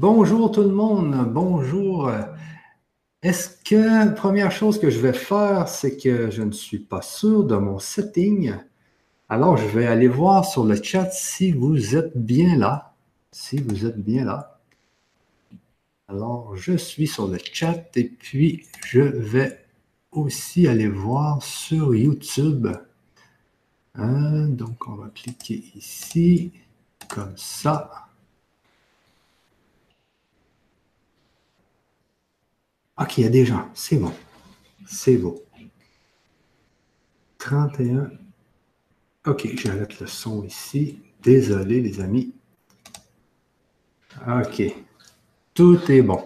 Bonjour tout le monde, bonjour. Est-ce que, première chose que je vais faire, c'est que je ne suis pas sûr de mon setting. Alors, je vais aller voir sur le chat si vous êtes bien là. Si vous êtes bien là. Alors, je suis sur le chat et puis je vais aussi aller voir sur YouTube. Hein, donc, on va cliquer ici, comme ça. OK, il y a des gens. C'est bon. C'est beau. 31. OK, j'arrête le son ici. Désolé, les amis. OK. Tout est bon.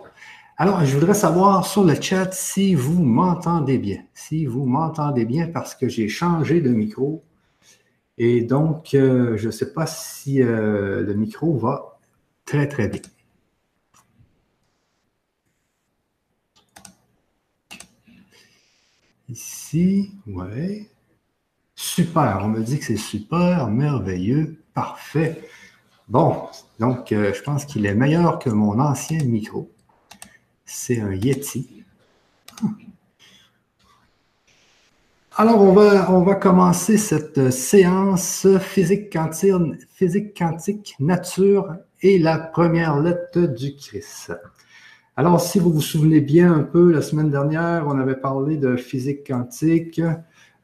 Alors, je voudrais savoir sur le chat si vous m'entendez bien. Si vous m'entendez bien parce que j'ai changé de micro. Et donc, euh, je ne sais pas si euh, le micro va très, très bien. Ici, ouais. Super, on me dit que c'est super, merveilleux, parfait. Bon, donc euh, je pense qu'il est meilleur que mon ancien micro. C'est un Yeti. Alors, on va, commencer cette séance physique quantique, physique quantique, nature et la première lettre du Christ. Alors, si vous vous souvenez bien un peu, la semaine dernière, on avait parlé de physique quantique,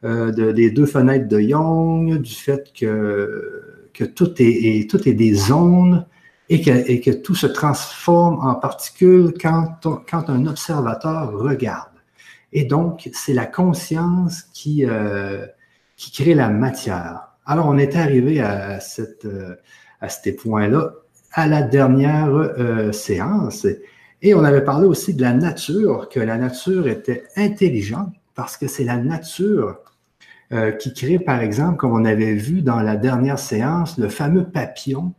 euh, des deux fenêtres de Young, du fait que, que tout, est, tout est des ondes et que, et que, tout se transforme en particules quand, quand un observateur regarde. Et donc, c'est la conscience qui, euh, qui crée la matière. Alors, on est arrivé à, cette, euh, à ces points-là à la dernière euh, séance. Et on avait parlé aussi de la nature, que la nature était intelligente parce que c'est la nature euh, qui crée, par exemple, comme on avait vu dans la dernière séance, le fameux papillon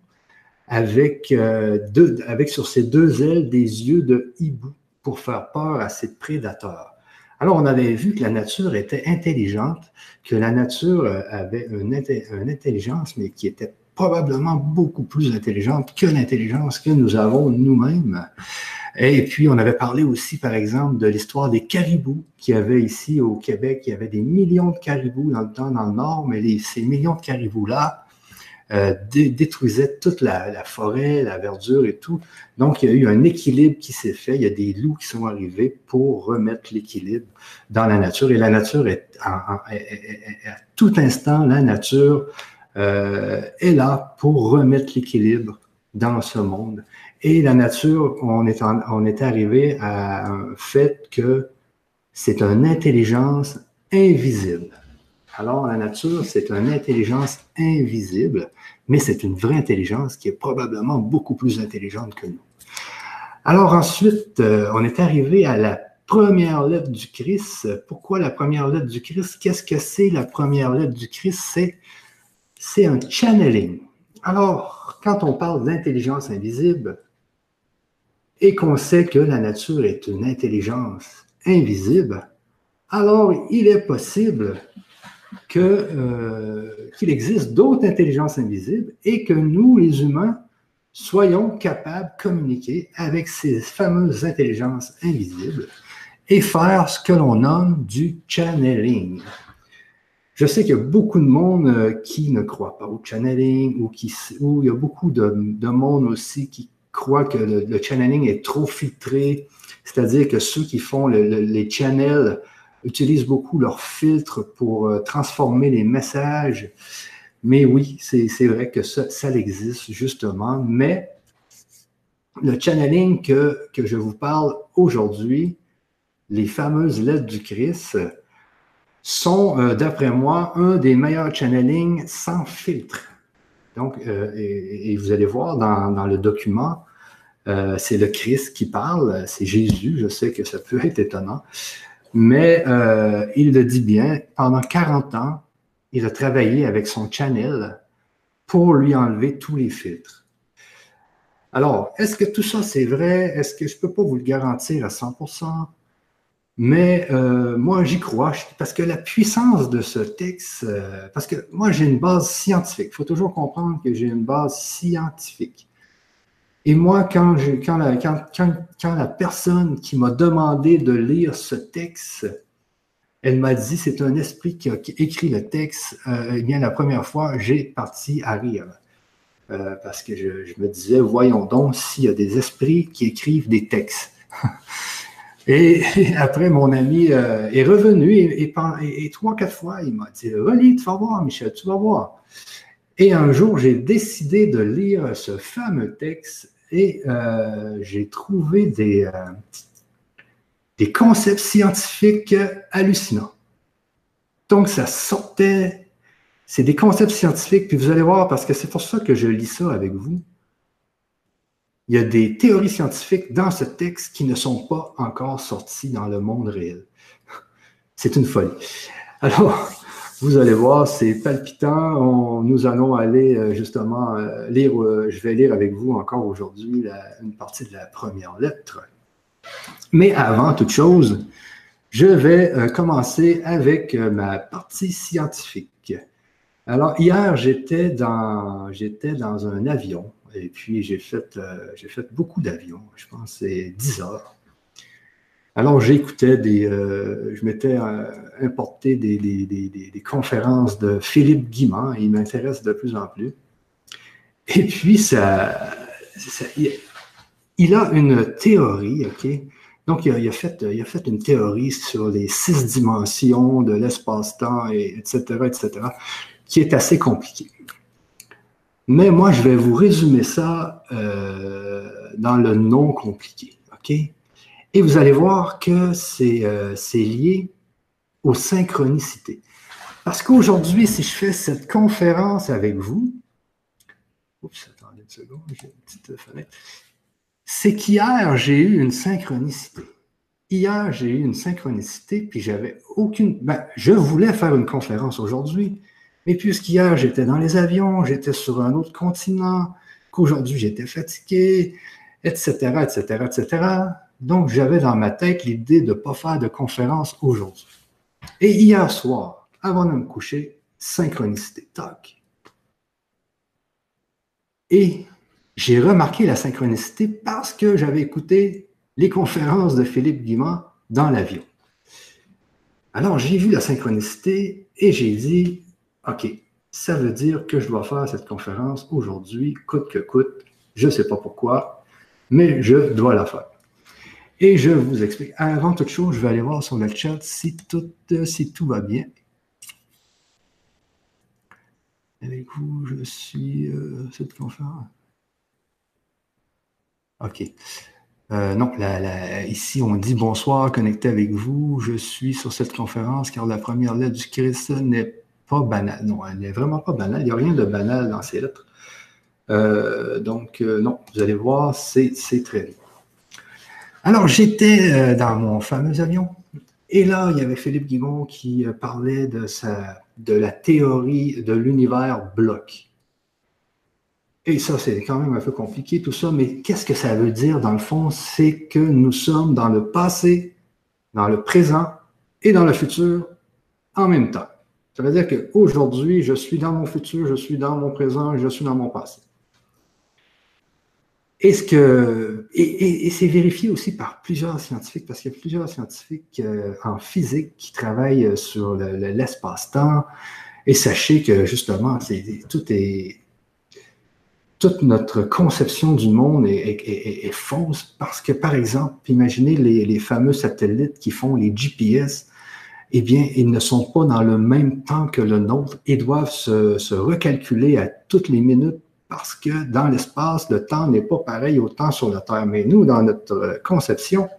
avec, euh, deux, avec sur ses deux ailes des yeux de hibou pour faire peur à ses prédateurs. Alors, on avait vu que la nature était intelligente, que la nature euh, avait une, une intelligence, mais qui était probablement beaucoup plus intelligente que l'intelligence que nous avons nous-mêmes. Et puis, on avait parlé aussi, par exemple, de l'histoire des caribous qu'il y avait ici au Québec. Il y avait des millions de caribous dans le temps dans le nord, mais ces millions de caribous-là euh, détruisaient toute la, forêt, la verdure et tout. Donc, il y a eu un équilibre qui s'est fait. Il y a des loups qui sont arrivés pour remettre l'équilibre dans la nature. Et la nature est, à tout instant, la nature euh, est là pour remettre l'équilibre dans ce monde. Et la nature, on est, arrivé à un fait que c'est une intelligence invisible. Alors, la nature, c'est une intelligence invisible, mais c'est une vraie intelligence qui est probablement beaucoup plus intelligente que nous. Alors ensuite, euh, on est arrivé à la première lettre du Christ. Pourquoi la première lettre du Christ? Qu'est-ce que c'est la première lettre du Christ? C'est un channeling. Alors, quand on parle d'intelligence invisible, et qu'on sait que la nature est une intelligence invisible, alors il est possible euh, qu'il existe d'autres intelligences invisibles et que nous, les humains, soyons capables de communiquer avec ces fameuses intelligences invisibles et faire ce que l'on nomme du channeling. Je sais qu'il y a beaucoup de monde euh, qui ne croit pas au channeling ou, qui, il y a beaucoup de, de monde aussi qui croient que le, channeling est trop filtré, c'est-à-dire que ceux qui font les channels utilisent beaucoup leurs filtres pour euh, transformer les messages. Mais oui, c'est vrai que ça, ça existe justement, mais le channeling que, que je vous parle aujourd'hui, les fameuses lettres du Christ, sont, euh, d'après moi, un des meilleurs channelings sans filtre. Donc, euh, et, vous allez voir dans, le document, euh, c'est le Christ qui parle, c'est Jésus, je sais que ça peut être étonnant, mais euh, il le dit bien, pendant 40 ans, il a travaillé avec son channel pour lui enlever tous les filtres. Alors, est-ce que tout ça c'est vrai? Est-ce que je ne peux pas vous le garantir à 100%? Mais euh, moi, j'y crois, parce que la puissance de ce texte, parce que moi, j'ai une base scientifique. Il faut toujours comprendre que j'ai une base scientifique. Et moi, quand, la personne qui m'a demandé de lire ce texte, elle m'a dit, c'est un esprit qui a écrit le texte, euh, eh bien, la première fois, j'ai parti à rire. Euh, parce que je, me disais, voyons donc s'il y a des esprits qui écrivent des textes. et, après, mon ami euh, est revenu et, et, trois, quatre fois, il m'a dit, relis, tu vas voir, Michel, tu vas voir. Et un jour, j'ai décidé de lire ce fameux texte et euh, j'ai trouvé des, des concepts scientifiques hallucinants. Donc, ça sortait c'est des concepts scientifiques, puis vous allez voir, parce que c'est pour ça que je lis ça avec vous. Il y a des théories scientifiques dans ce texte qui ne sont pas encore sorties dans le monde réel. C'est une folie. Alors, vous allez voir, c'est palpitant. nous allons aller euh, justement euh, lire, euh, je vais lire avec vous encore aujourd'hui une partie de la première lettre. Mais avant toute chose, je vais commencer avec ma partie scientifique. Alors, hier, j'étais dans, dans un avion et puis j'ai fait, j'ai fait beaucoup d'avions. Je pense c'est 10 heures. Alors, j'écoutais des. Euh, je m'étais euh, importé des, des, conférences de Philippe Guimand, il m'intéresse de plus en plus. Et puis, ça, il a une théorie, OK? Donc, il a, fait, il a fait une théorie sur les six dimensions de l'espace-temps, et, etc., etc qui est assez compliqué. Mais moi, je vais vous résumer ça euh, dans le non compliqué. OK? Et vous allez voir que euh, c'est lié aux synchronicités. Parce qu'aujourd'hui, si je fais cette conférence avec vous, oups, attendez une seconde, j'ai une petite fenêtre. C'est qu'hier, j'ai eu une synchronicité. Hier, j'ai eu une synchronicité, puis j'avais aucune. Ben, je voulais faire une conférence aujourd'hui, mais puisqu'hier, j'étais dans les avions, j'étais sur un autre continent, qu'aujourd'hui, j'étais fatigué, etc., etc., etc. Donc, j'avais dans ma tête l'idée de ne pas faire de conférence aujourd'hui. Et hier soir, avant de me coucher, synchronicité, tac. Et j'ai remarqué la synchronicité parce que j'avais écouté les conférences de Philippe Guimard dans l'avion. Alors, j'ai vu la synchronicité et j'ai dit, OK, ça veut dire que je dois faire cette conférence aujourd'hui, coûte que coûte. Je ne sais pas pourquoi, mais je dois la faire. Et je vous explique. Avant toute chose, je vais aller voir sur le chat si tout, si tout va bien. Avec vous, je suis euh, cette conférence. OK. Euh, non, ici, on dit bonsoir, connecté avec vous. Je suis sur cette conférence car la première lettre du Christ n'est pas banale. Non, elle n'est vraiment pas banale. Il n'y a rien de banal dans ces lettres. Euh, donc, euh, non, vous allez voir, c'est très bien. Alors, j'étais euh, dans mon fameux avion. Et là, il y avait Philippe Guimond qui parlait de, de la théorie de l'univers bloc. Et ça, c'est quand même un peu compliqué tout ça, mais qu'est-ce que ça veut dire dans le fond? C'est que nous sommes dans le passé, dans le présent et dans le futur en même temps. Ça veut dire qu'aujourd'hui, je suis dans mon futur, je suis dans mon présent, je suis dans mon passé. Est-ce que, et, c'est vérifié aussi par plusieurs scientifiques, parce qu'il y a plusieurs scientifiques euh, en physique qui travaillent sur l'espace-temps. et sachez que justement, toute notre conception du monde est, fausse parce que, par exemple, imaginez les, les, fameux satellites qui font les GPS eh bien, ils ne sont pas dans le même temps que le nôtre et doivent se, recalculer à toutes les minutes parce que dans l'espace, le temps n'est pas pareil au temps sur la Terre. Mais nous, dans notre conception,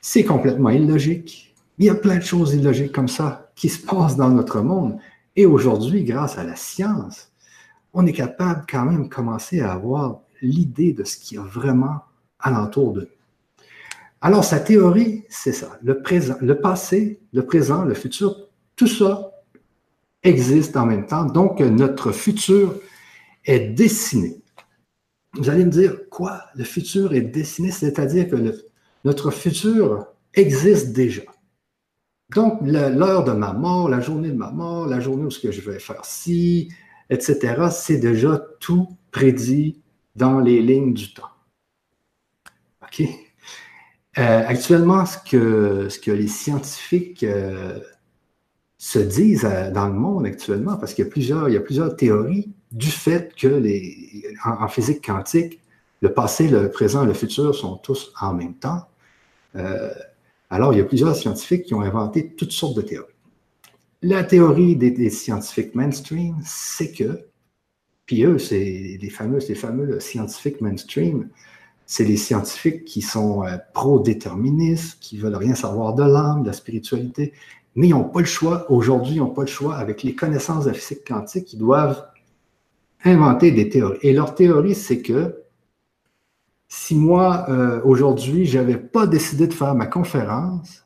c'est complètement illogique. Il y a plein de choses illogiques comme ça qui se passent dans notre monde. Et aujourd'hui, grâce à la science, on est capable quand même de commencer à avoir l'idée de ce qu'il y a vraiment alentour de nous. Alors, sa théorie, c'est ça. Le, le passé, le présent, le futur, tout ça existe en même temps. Donc, notre futur est dessiné. Vous allez me dire, quoi? Le futur est dessiné, c'est-à-dire que notre futur existe déjà. Donc, l'heure de ma mort, la journée de ma mort, la journée où ce que je vais faire ci, etc., c'est déjà tout prédit dans les lignes du temps. OK? Euh, actuellement, ce que, ce que les scientifiques euh, se disent euh, dans le monde actuellement, parce qu'il y a plusieurs, il y a plusieurs théories du fait que les, en, physique quantique, le passé, le présent le futur sont tous en même temps. alors, il y a plusieurs scientifiques qui ont inventé toutes sortes de théories. La théorie des, scientifiques mainstream, c'est que, puis eux, c'est les fameux, les fameux scientifiques mainstream, c'est les scientifiques qui sont euh, pro-déterministes, qui veulent rien savoir de l'âme, de la spiritualité, mais ils n'ont pas le choix. Aujourd'hui, ils n'ont pas le choix. Avec les connaissances de la physique quantique, ils doivent inventer des théories. Et leur théorie, c'est que si moi, euh, aujourd'hui, je n'avais pas décidé de faire ma conférence,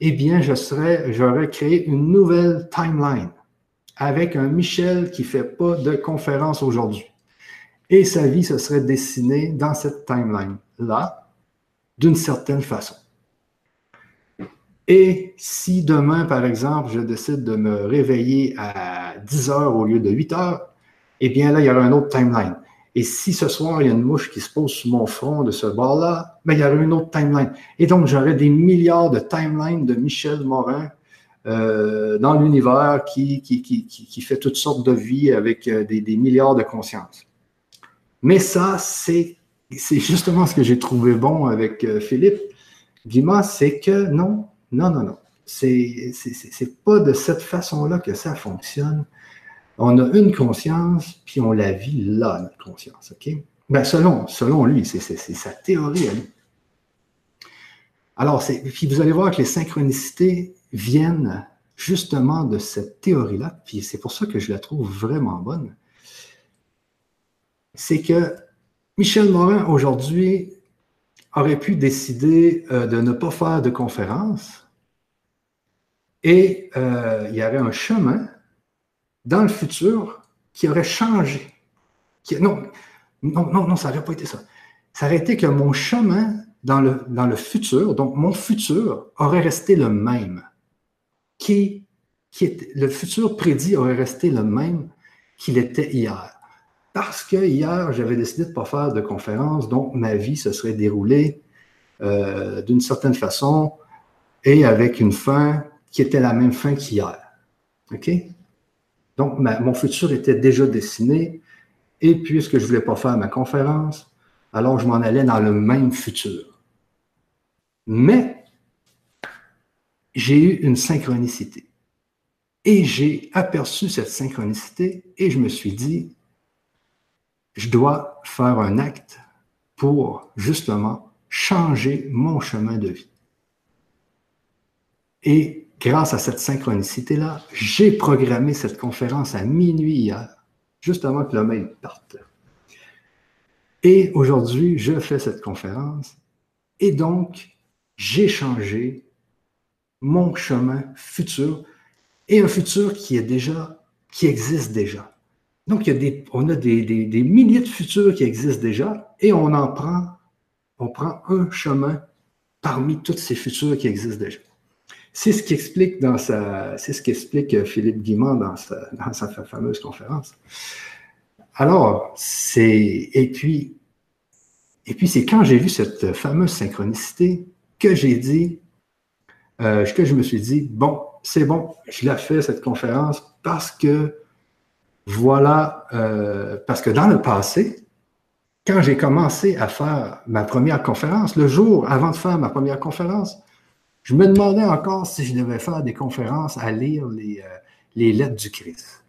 eh bien, je serais, j'aurais créé une nouvelle timeline avec un Michel qui ne fait pas de conférence aujourd'hui et sa vie se serait dessinée dans cette timeline-là, d'une certaine façon. Et si demain, par exemple, je décide de me réveiller à 10 heures au lieu de 8 heures, eh bien là, il y aura un autre timeline. Et si ce soir, il y a une mouche qui se pose sur mon front de ce bord-là, ben, il y aura une autre timeline. Et donc, j'aurai des milliards de timelines de Michel Morin euh, dans l'univers qui, qui, qui, qui, fait toutes sortes de vies avec euh, des, milliards de consciences. Mais ça, c'est justement ce que j'ai trouvé bon avec euh, Philippe Guimard, c'est que non, non, non, non. C'est pas de cette façon-là que ça fonctionne. On a une conscience, puis on la vit là, notre conscience, OK? Ben, selon, lui, c'est sa théorie. Alors, vous allez voir que les synchronicités viennent justement de cette théorie-là, puis c'est pour ça que je la trouve vraiment bonne c'est que Michel Morin, aujourd'hui, aurait pu décider euh, de ne pas faire de conférence et euh, il y avait un chemin dans le futur qui aurait changé. non, non, non, non, ça n'aurait pas été ça. Ça aurait été que mon chemin dans le, futur, donc mon futur, aurait resté le même. Qui, qui le futur prédit aurait resté le même qu'il était hier parce que hier, j'avais décidé de ne pas faire de conférence, donc ma vie se serait déroulée euh, d'une certaine façon et avec une fin qui était la même fin qu'hier. OK? Donc, mon futur était déjà dessiné et puisque je ne voulais pas faire ma conférence, alors je m'en allais dans le même futur. Mais j'ai eu une synchronicité. Et j'ai aperçu cette synchronicité et je me suis dit, je dois faire un acte pour justement changer mon chemin de vie. Et grâce à cette synchronicité-là, j'ai programmé cette conférence à minuit hier, juste avant que le mail parte. Et aujourd'hui, je fais cette conférence et donc j'ai changé mon chemin futur et un futur qui est déjà, qui existe déjà. Donc, on a des, milliers de futurs qui existent déjà et on en prend, on prend un chemin parmi tous ces futurs qui existent déjà. C'est ce qu'explique dans Philippe Guimand dans sa, sa fameuse conférence. Alors, c'est, et puis, et puis c'est quand j'ai vu cette fameuse synchronicité que j'ai dit, euh, que je me suis dit, bon, c'est bon, je la fais cette conférence parce que voilà, euh, parce que dans le passé, quand j'ai commencé à faire ma première conférence, le jour avant de faire ma première conférence, je me demandais encore si je devais faire des conférences à lire les, euh, lettres du Christ.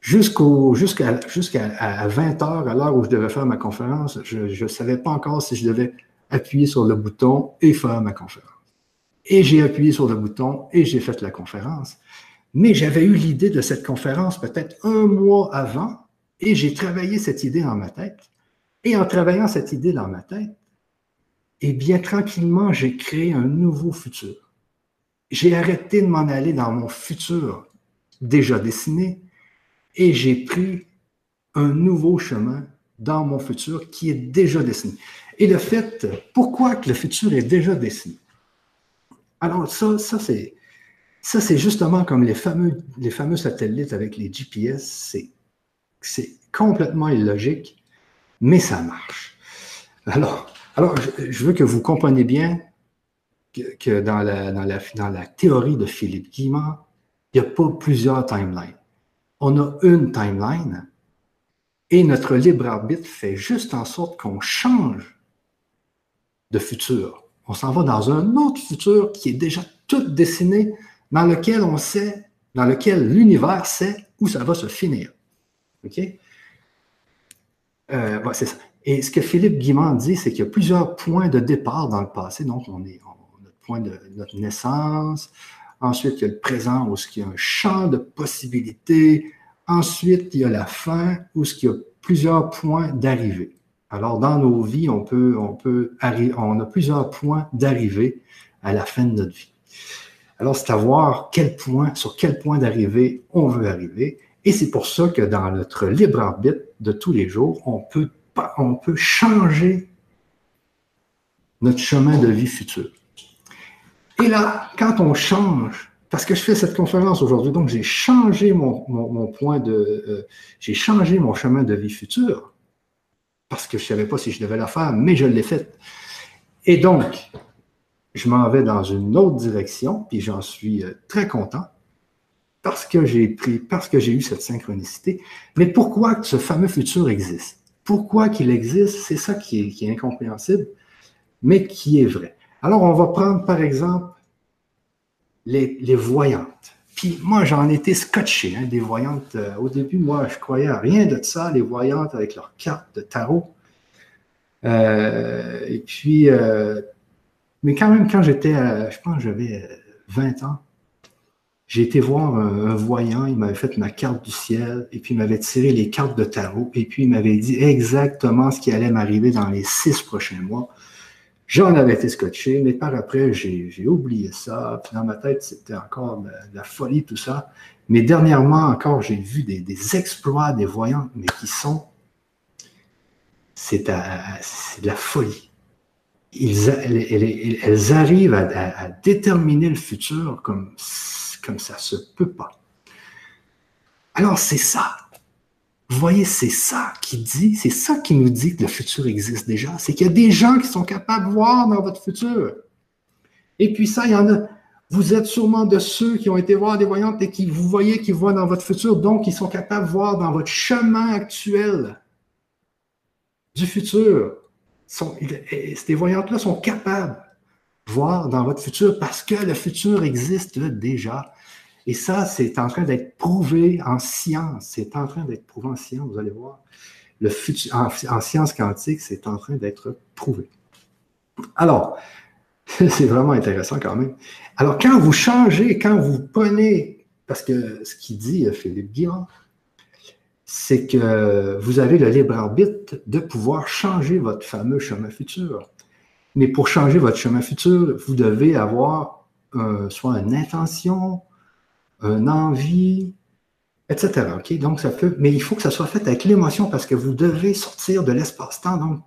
Jusqu'à 20 heures, à l'heure où je devais faire ma conférence, je ne savais pas encore si je devais appuyer sur le bouton et faire ma conférence. Et j'ai appuyé sur le bouton et j'ai fait la conférence. Mais j'avais eu l'idée de cette conférence peut-être un mois avant et j'ai travaillé cette idée dans ma tête. Et en travaillant cette idée dans ma tête, eh bien, tranquillement, j'ai créé un nouveau futur. J'ai arrêté de m'en aller dans mon futur déjà dessiné et j'ai pris un nouveau chemin dans mon futur qui est déjà dessiné. Et le fait, pourquoi que le futur est déjà dessiné? Alors ça, ça c'est, ça, c'est justement comme les fameux, les fameux satellites avec les GPS. C'est complètement illogique. mais ça marche. Alors, alors je, veux que vous compreniez bien que, dans, la, théorie de Philippe Guimard, il n'y a pas plusieurs timelines. On a une timeline et notre libre arbitre fait juste en sorte qu'on change de futur. On s'en va dans un autre futur qui est déjà tout dessiné, dans lequel on sait, dans lequel l'univers sait où ça va se finir. OK? Euh, c'est ça. Et ce que Philippe Guimand dit, c'est qu'il y a plusieurs points de départ dans le passé. Donc, on est on, notre point de notre naissance. Ensuite, il y a le présent où il y a un champ de possibilités. Ensuite, il y a la fin où il y a plusieurs points d'arrivée. Alors, dans nos vies, on peut, on peut on a plusieurs points d'arrivée à la fin de notre vie. Alors, c'est à voir quel point, sur quel point d'arrivée on veut arriver. Et c'est pour ça que dans notre libre arbitre de tous les jours, on peut, on peut changer notre chemin de vie futur. Et là, quand on change, parce que je fais cette conférence aujourd'hui, donc j'ai changé mon, point de, euh, j'ai changé mon chemin de vie futur, parce que je ne savais pas si je devais la faire, mais je l'ai faite. Et donc, je m'en vais dans une autre direction, puis j'en suis euh, très content parce que j'ai pris, parce que j'ai eu cette synchronicité. Mais pourquoi ce fameux futur existe? Pourquoi qu'il existe? C'est ça qui est, incompréhensible, mais qui est vrai. Alors, on va prendre par exemple les, voyantes. Puis moi, j'en étais scotché, hein, des voyantes. Euh, au début, moi, je croyais à rien de ça, les voyantes avec leurs cartes de tarot. Euh, et puis, euh, mais quand même, quand j'étais, je pense j'avais 20 ans, j'ai été voir un, voyant, il m'avait fait ma carte du ciel, et puis il m'avait tiré les cartes de tarot, et puis il m'avait dit exactement ce qui allait m'arriver dans les six prochains mois. J'en avais été scotché, mais par après, j'ai oublié ça. Puis dans ma tête, c'était encore de, la folie, tout ça. Mais dernièrement encore, j'ai vu des, exploits des voyants, mais qui sont. C'est de la folie. Ils, elles, arrivent à, à, déterminer le futur comme comme ça se peut pas. Alors c'est ça. Vous voyez, c'est ça qui dit, c'est ça qui nous dit que le futur existe déjà. C'est qu'il y a des gens qui sont capables de voir dans votre futur. Et puis ça, il y en a. Vous êtes sûrement de ceux qui ont été voir des voyantes et qui vous voyez qui voient dans votre futur, donc ils sont capables de voir dans votre chemin actuel du futur. ces voyantes-là sont capables voir dans votre futur parce que le futur existe déjà. Et ça, c'est en train d'être prouvé en science. C'est en train d'être prouvé en science, vous allez voir. Le futur, en, en sciences quantiques, c'est en train d'être prouvé. Alors, c'est vraiment intéressant quand même. Alors, quand vous changez, quand vous prenez, parce que ce qu'il dit euh, Philippe Guillaume, c'est que vous avez le libre arbitre de pouvoir changer votre fameux chemin futur. Mais pour changer votre chemin futur, vous devez avoir euh, soit une intention, une envie, etc. Ok, Donc, ça peut, mais il faut que ça soit fait avec l'émotion parce que vous devez sortir de l'espace-temps. Donc,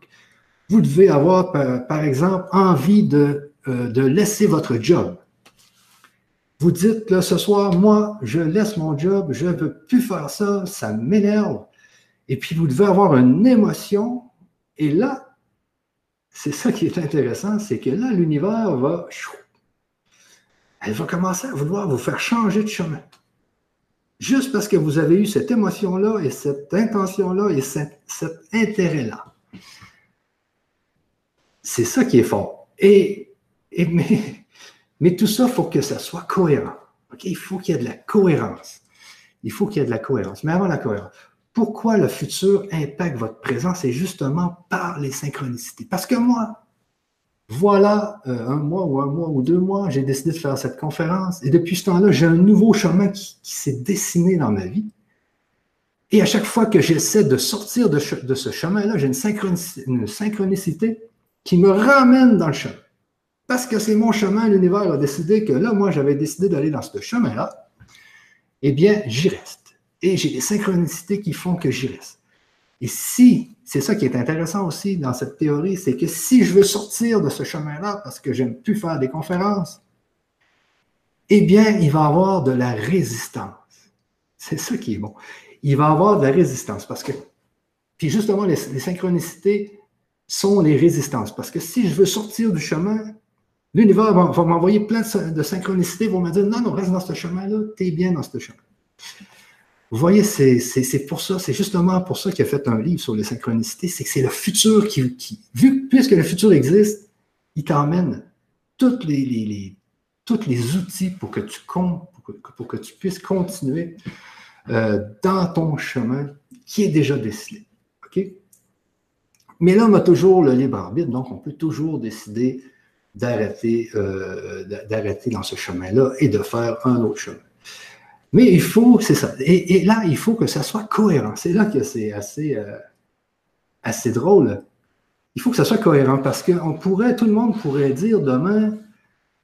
vous devez avoir, par, exemple, envie de, euh, de laisser votre job. Vous dites, là, ce soir, moi, je laisse mon job, je ne veux plus faire ça, ça m'énerve. Et puis, vous devez avoir une émotion. Et là, c'est ça qui est intéressant, c'est que là, l'univers va, elle va commencer à vouloir vous faire changer de chemin. Juste parce que vous avez eu cette émotion-là et cette intention-là et cet, intérêt-là. C'est ça qui est fort. Et, mais, tout ça, il faut que ça soit cohérent. Il faut qu'il y ait de la cohérence. Il faut qu'il y ait de la cohérence. Mais avant la cohérence, pourquoi le futur impacte votre présent, c'est justement par les synchronicités. Parce que moi, voilà euh, un mois ou un mois ou deux mois, j'ai décidé de faire cette conférence. Et depuis ce temps-là, j'ai un nouveau chemin qui, s'est dessiné dans ma vie. Et à chaque fois que j'essaie de sortir de, ce chemin-là, j'ai une, une synchronicité qui me ramène dans le chemin. Parce que c'est mon chemin, l'univers a décidé que là, moi, j'avais décidé d'aller dans ce chemin-là. Eh bien, j'y reste et j'ai des synchronicités qui font que j'y reste. Et si, c'est ça qui est intéressant aussi dans cette théorie, c'est que si je veux sortir de ce chemin-là parce que j'aime plus faire des conférences, eh bien, il va y avoir de la résistance. C'est ça qui est bon. Il va y avoir de la résistance parce que Puis justement, les, synchronicités sont les résistances. Parce que si je veux sortir du chemin, l'univers va, m'envoyer plein de, synchronicités, vont me dire non, non, reste dans ce chemin-là, tu es bien dans ce chemin. Vous voyez, c'est pour ça, c'est justement pour ça qu'il a fait un livre sur les synchronicités, c'est que c'est le futur qui, vu, puisque le futur existe, il t'emmène tous les outils pour que tu, puisses continuer euh, dans ton chemin qui est déjà décidé. Mais là, on a toujours le libre arbitre, donc on peut toujours décider d'arrêter euh, d'arrêter dans ce chemin-là et de faire un autre chemin. Mais il faut, c'est ça. Et, là, il faut que ça soit cohérent. C'est là que c'est assez, euh, assez drôle. Il faut que ça soit cohérent parce qu'on pourrait, tout le monde pourrait dire demain,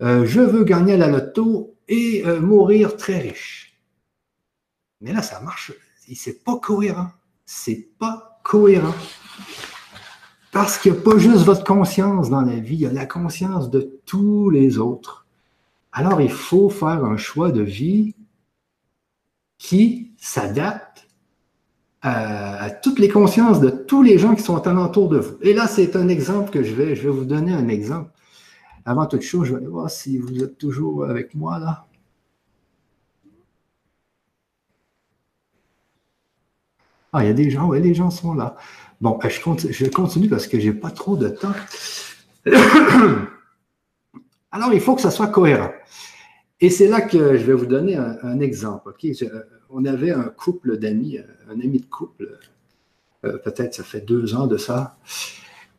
euh, je veux gagner à la loto et euh, mourir très riche. Mais là, ça marche. C'est pas cohérent. C'est pas cohérent. Parce qu'il n'y a pas juste votre conscience dans la vie, il y a la conscience de tous les autres. Alors, il faut faire un choix de vie qui s'adapte à, à, toutes les consciences de tous les gens qui sont alentour de vous. Et là, c'est un exemple que je vais, je vais vous donner un exemple. Avant toute chose, je vais aller voir si vous êtes toujours avec moi là. Ah, il y a des gens, oui, les gens sont là. Bon, ben, je continue, je continue parce que je n'ai pas trop de temps. Alors, il faut que ça soit cohérent. Et c'est là que je vais vous donner un, exemple. on avait un couple d'amis, un ami de couple, euh, peut-être ça fait deux ans de ça.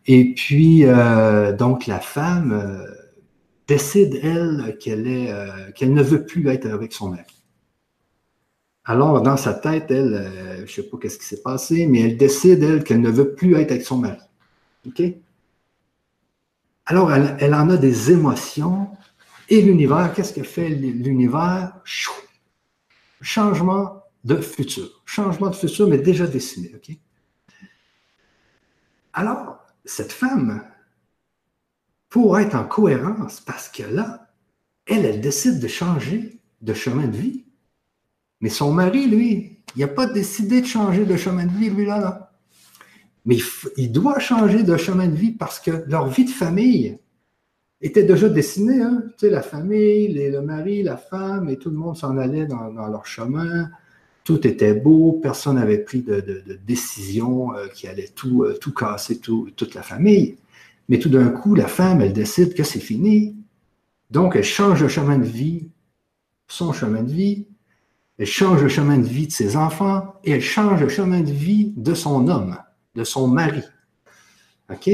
Et puis, euh, donc, la femme euh, décide, elle, qu'elle euh, ne veut plus être avec son mari. Alors, dans sa tête, elle, je ne sais pas qu'est-ce qui s'est passé, mais elle décide, elle, qu'elle ne veut plus être avec son mari. OK? Alors, elle en a des émotions. Et l'univers, qu'est-ce que fait l'univers? Changement de futur. Changement de futur, mais déjà dessiné. OK? Alors, cette femme, pour être en cohérence, parce que là, elle, elle décide de changer de chemin de vie. Mais son mari, lui, il n'a pas décidé de changer de chemin de vie, lui, là, là. Mais il, doit changer de chemin de vie parce que leur vie de famille était déjà dessinée. Hein? Tu sais, la famille, le mari, la femme, et tout le monde s'en allait dans, leur chemin tout était beau, personne n'avait pris de, décision euh, qui allait tout, euh, tout casser toute la famille. Mais tout d'un coup, la femme, elle décide que c'est fini. Donc, elle change le chemin de vie, son chemin de vie, elle change le chemin de vie de ses enfants et elle change le chemin de vie de son homme, de son mari. OK?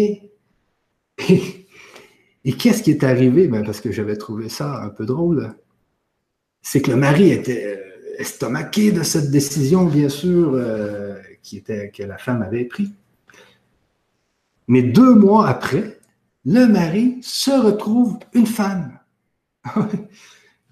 Et qu'est-ce qui est arrivé? Ben parce que j'avais trouvé ça un peu drôle. C'est que le mari était estomaqué de cette décision, bien sûr, euh, qui était, que la femme avait prise. Mais deux mois après, le mari se retrouve une femme.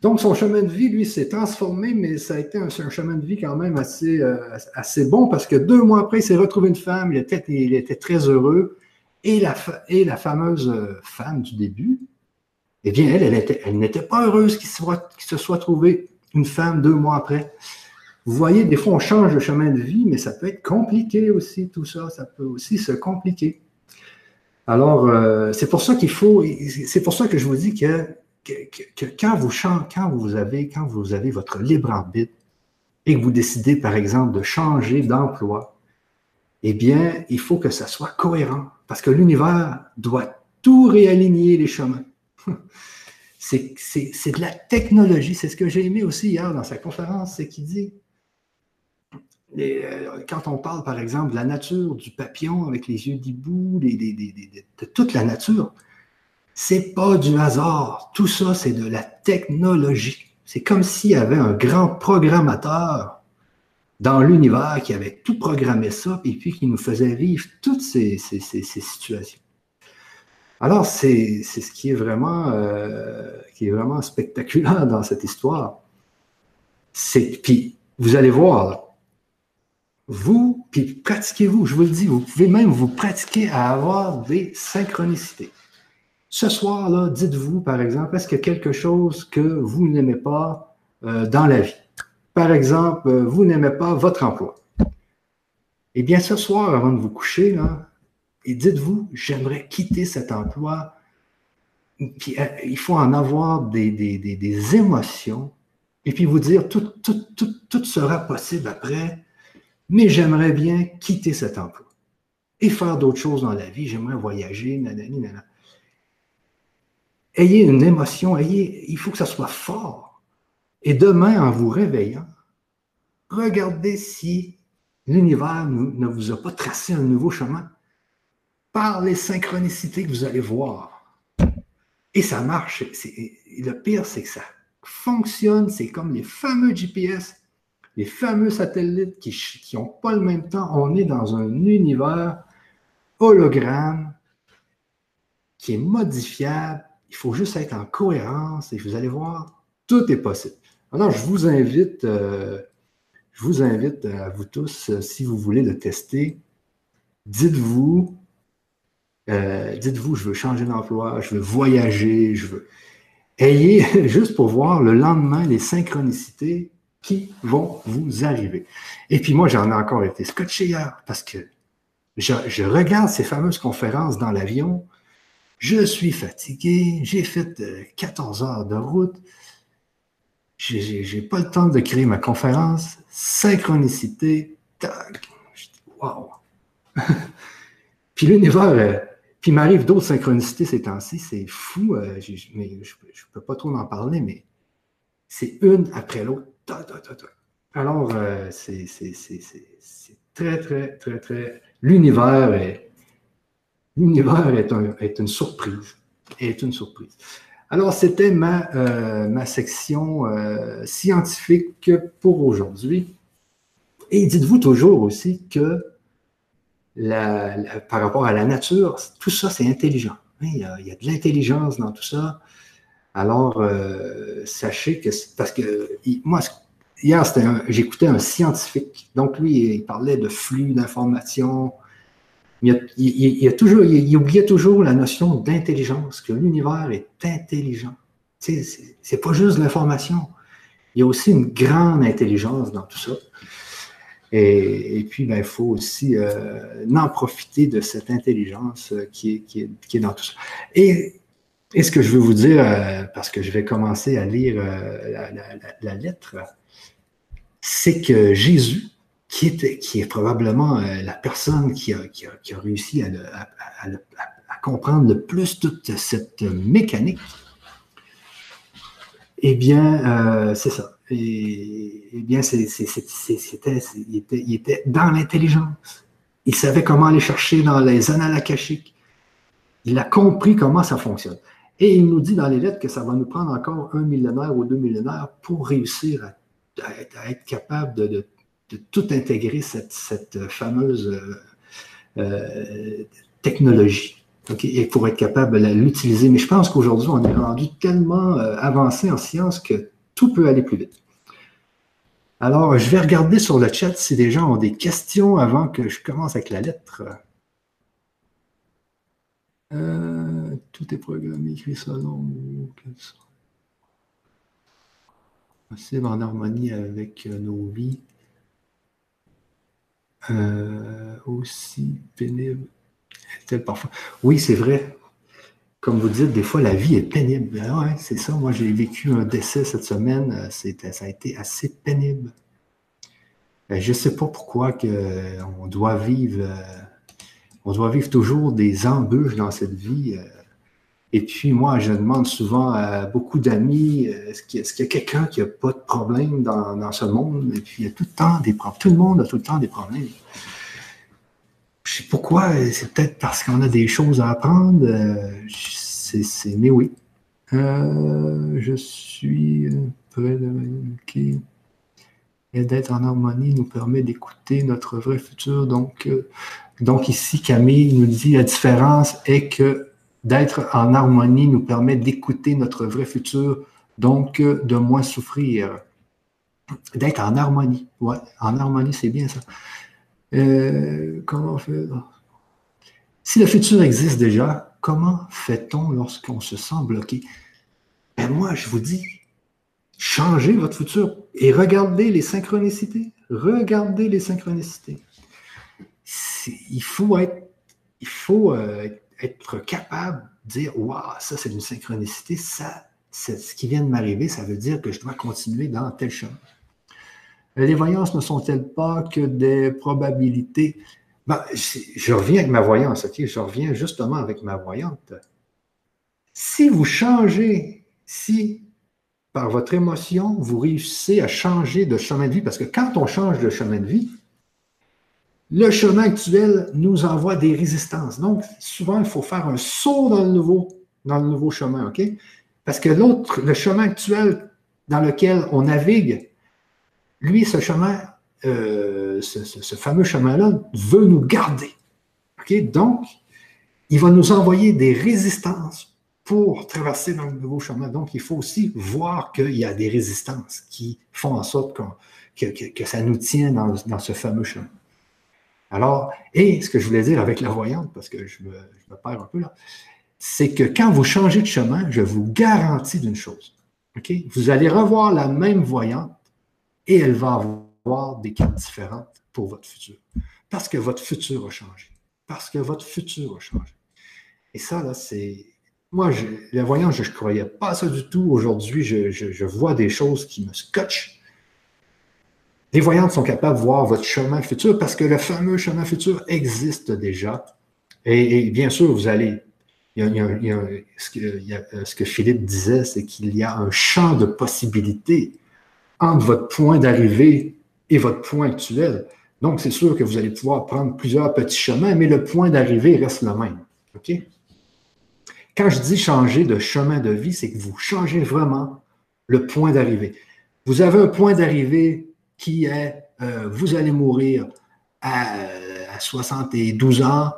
Donc, son chemin de vie, lui, s'est transformé, mais ça a été un, chemin de vie quand même assez, euh, assez bon parce que deux mois après, il s'est retrouvé une femme, il était très heureux. Et la, et la fameuse euh, femme du début, eh bien, elle, elle, elle n'était pas heureuse qu'il se soit trouvée une femme deux mois après. Vous voyez, des fois, on change de chemin de vie, mais ça peut être compliqué aussi, tout ça. Ça peut aussi se compliquer. Alors, euh, c'est pour ça qu'il faut, c'est pour ça que je vous dis que, que, quand, vous quand, vous avez, quand vous avez votre libre arbitre et que vous décidez, par exemple, de changer d'emploi, eh bien, il faut que ça soit cohérent parce que l'univers doit tout réaligner les chemins. c'est de la technologie. C'est ce que j'ai aimé aussi hier dans sa conférence, c'est qu'il dit, euh, quand on parle par exemple de la nature du papillon avec les yeux d'hibou, de toute la nature, c'est pas du hasard. Tout ça, c'est de la technologie. C'est comme s'il y avait un grand programmateur dans l'univers qui avait tout programmé ça et puis qui nous faisait vivre toutes ces situations. Alors, c'est ce qui est, vraiment, euh, qui est vraiment spectaculaire dans cette histoire. Puis, vous allez voir, vous, puis pratiquez-vous, je vous le dis, vous pouvez même vous pratiquer à avoir des synchronicités. Ce soir-là, dites-vous, par exemple, est-ce qu'il y a quelque chose que vous n'aimez pas euh, dans la vie? Par exemple, euh, vous n'aimez pas votre emploi. Eh bien, ce soir, avant de vous coucher, là, et dites-vous, j'aimerais quitter cet emploi. Euh, il faut en avoir des, des, émotions. Et puis vous dire, tout, tout, tout, tout sera possible après, mais j'aimerais bien quitter cet emploi et faire d'autres choses dans la vie. J'aimerais voyager, nanani, nanana. Ayez une émotion, ayez, il faut que ça soit fort. Et demain, en vous réveillant, regardez si l'univers ne vous a pas tracé un nouveau chemin par les synchronicités que vous allez voir. Et ça marche. Le pire, c'est que ça fonctionne. C'est comme les fameux GPS, les fameux satellites qui n'ont pas le même temps. On est dans un univers hologramme qui est modifiable. Il faut juste être en cohérence et vous allez voir, tout est possible. Alors, je vous invite, euh, je vous invite à vous tous, euh, si vous voulez le tester, dites-vous, euh, dites-vous, je veux changer d'emploi, je veux voyager, je veux. Ayez, juste pour voir le lendemain, les synchronicités qui vont vous arriver. Et puis moi, j'en ai encore été scotché hier parce que je, regarde ces fameuses conférences dans l'avion, je suis fatigué, j'ai fait 14 euh, heures de route, j'ai pas le temps de créer ma conférence, synchronicité, tac, je dis, wow! Puis l'univers, euh, puis il m'arrive d'autres synchronicités ces temps-ci, c'est fou, euh, mais je ne peux pas trop en parler, mais c'est une après l'autre. Alors, euh, c'est très, très, très, très. L'univers est, l'univers est, une surprise. Est une surprise. Alors, c'était ma, euh, ma section scientifique pour aujourd'hui. Et dites-vous toujours aussi que par rapport à la nature, tout ça, c'est intelligent. Il y, a, de l'intelligence dans tout ça. Alors, euh, sachez que, parce que moi, hier, j'écoutais un scientifique. Donc, lui, il parlait de flux d'informations. Il, il, a toujours, il, oubliait toujours la notion d'intelligence, que l'univers est intelligent. C'est pas juste l'information. Il y a aussi une grande intelligence dans tout ça. Et, puis, ben, il faut aussi euh, en profiter de cette intelligence euh, qui est, dans tout ça. Et, ce que je veux vous dire, euh, parce que je vais commencer à lire la, lettre, c'est que Jésus, qui, est probablement la personne qui a, réussi à, comprendre le plus toute cette mécanique, eh bien, c'est ça. Eh bien, il, était, dans l'intelligence. Il savait comment aller chercher dans les annales akashiques. Il a compris comment ça fonctionne. Et il nous dit dans les lettres que ça va nous prendre encore un millénaire ou deux millénaires pour réussir à, être capable de, tout intégrer cette, fameuse euh, euh, technologie. et pour être capable de l'utiliser. Mais je pense qu'aujourd'hui, on est rendu tellement euh, avancé en science que tout peut aller plus vite. Alors, je vais regarder sur le chat si des gens ont des questions avant que je commence avec la lettre. Tout est programmé, écrit selon possible en harmonie avec nos vies. Euh, aussi pénible est-elle parfois? Oui, c'est vrai comme vous dites, des fois, la vie est pénible. Ben ouais, c'est ça. Moi, j'ai vécu un décès cette semaine. Euh, ça a été assez pénible. Euh, je ne sais pas pourquoi que euh, on doit vivre, on doit vivre toujours des embûches dans cette vie. Et puis, moi, je demande souvent à beaucoup d'amis, est-ce qu'il y a, quelqu'un qui n'a pas de problème dans, ce monde? Et puis, il y a tout le temps des problèmes. Tout le monde a tout le temps des problèmes. Je sais pourquoi, c'est peut-être parce qu'on a des choses à apprendre. c'est, mais oui. Euh, je suis près de m'indiquer. Et d'être en harmonie nous permet d'écouter notre vrai futur. Donc, euh, donc ici, Camille nous dit la différence est que d'être en harmonie nous permet d'écouter notre vrai futur, donc euh, de moins souffrir. D'être en harmonie. Ouais, en harmonie, c'est bien ça. Euh, comment faire Si le futur existe déjà, comment fait-on lorsqu'on se sent bloqué? Ben Moi, je vous dis, changez votre futur et regardez les synchronicités. Regardez les synchronicités. il faut être, il faut, euh, être capable de dire Waouh, ça c'est une synchronicité, ça, c'est ce qui vient de m'arriver, ça veut dire que je dois continuer dans tel chemin. Les voyances ne sont-elles pas que des probabilités? Ben, je reviens avec ma voyance? Je reviens justement avec ma voyante. Si vous changez, si par votre émotion, vous réussissez à changer de chemin de vie, parce que quand on change de chemin de vie, le chemin actuel nous envoie des résistances. Donc, souvent, il faut faire un saut dans le nouveau, chemin? Parce que l'autre, le chemin actuel dans lequel on navigue, lui, ce chemin, euh, ce, fameux chemin-là, veut nous garder. Donc, il va nous envoyer des résistances pour traverser dans le nouveau chemin. Donc, il faut aussi voir qu'il y a des résistances qui font en sorte que, ça nous tient dans ce fameux chemin. Alors, et ce que je voulais dire avec la voyante, parce que je me, perds un peu là, c'est que quand vous changez de chemin, je vous garantis d'une chose. OK? Vous allez revoir la même voyante et elle va avoir des cartes différentes pour votre futur. Parce que votre futur a changé. Parce que votre futur a changé. Et ça, là, c'est. Moi, la voyante, je ne croyais pas ça du tout. Aujourd'hui, je, je, vois des choses qui me scotchent les voyantes sont capables de voir votre chemin futur parce que le fameux chemin futur existe déjà. Et, bien sûr, vous allez. Il y a, ce, que, Philippe disait, c'est qu'il y a un champ de possibilités entre votre point d'arrivée et votre point actuel. Donc, c'est sûr que vous allez pouvoir prendre plusieurs petits chemins, mais le point d'arrivée reste le même. OK? Quand je dis changer de chemin de vie, c'est que vous changez vraiment le point d'arrivée. Vous avez un point d'arrivée qui est euh, vous allez mourir à, 72 ans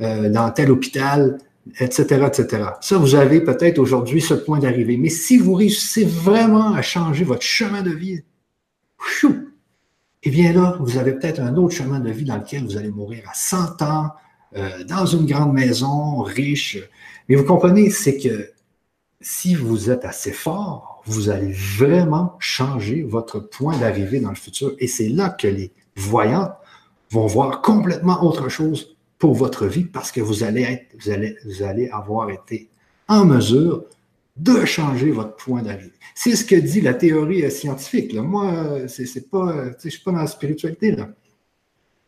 euh, dans tel hôpital, etc., etc. Ça, vous avez peut-être aujourd'hui ce point d'arrivée. Mais si vous réussissez vraiment à changer votre chemin de vie, chou, eh bien là, vous avez peut-être un autre chemin de vie dans lequel vous allez mourir à 100 ans, euh, dans une grande maison, riche. Mais vous comprenez, c'est que si vous êtes assez fort, vous allez vraiment changer votre point d'arrivée dans le futur. Et c'est là que les voyants vont voir complètement autre chose pour votre vie parce que vous allez, être, vous allez, avoir été en mesure de changer votre point d'arrivée. C'est ce que dit la théorie scientifique. Moi, c'est pas, je ne suis pas dans la spiritualité.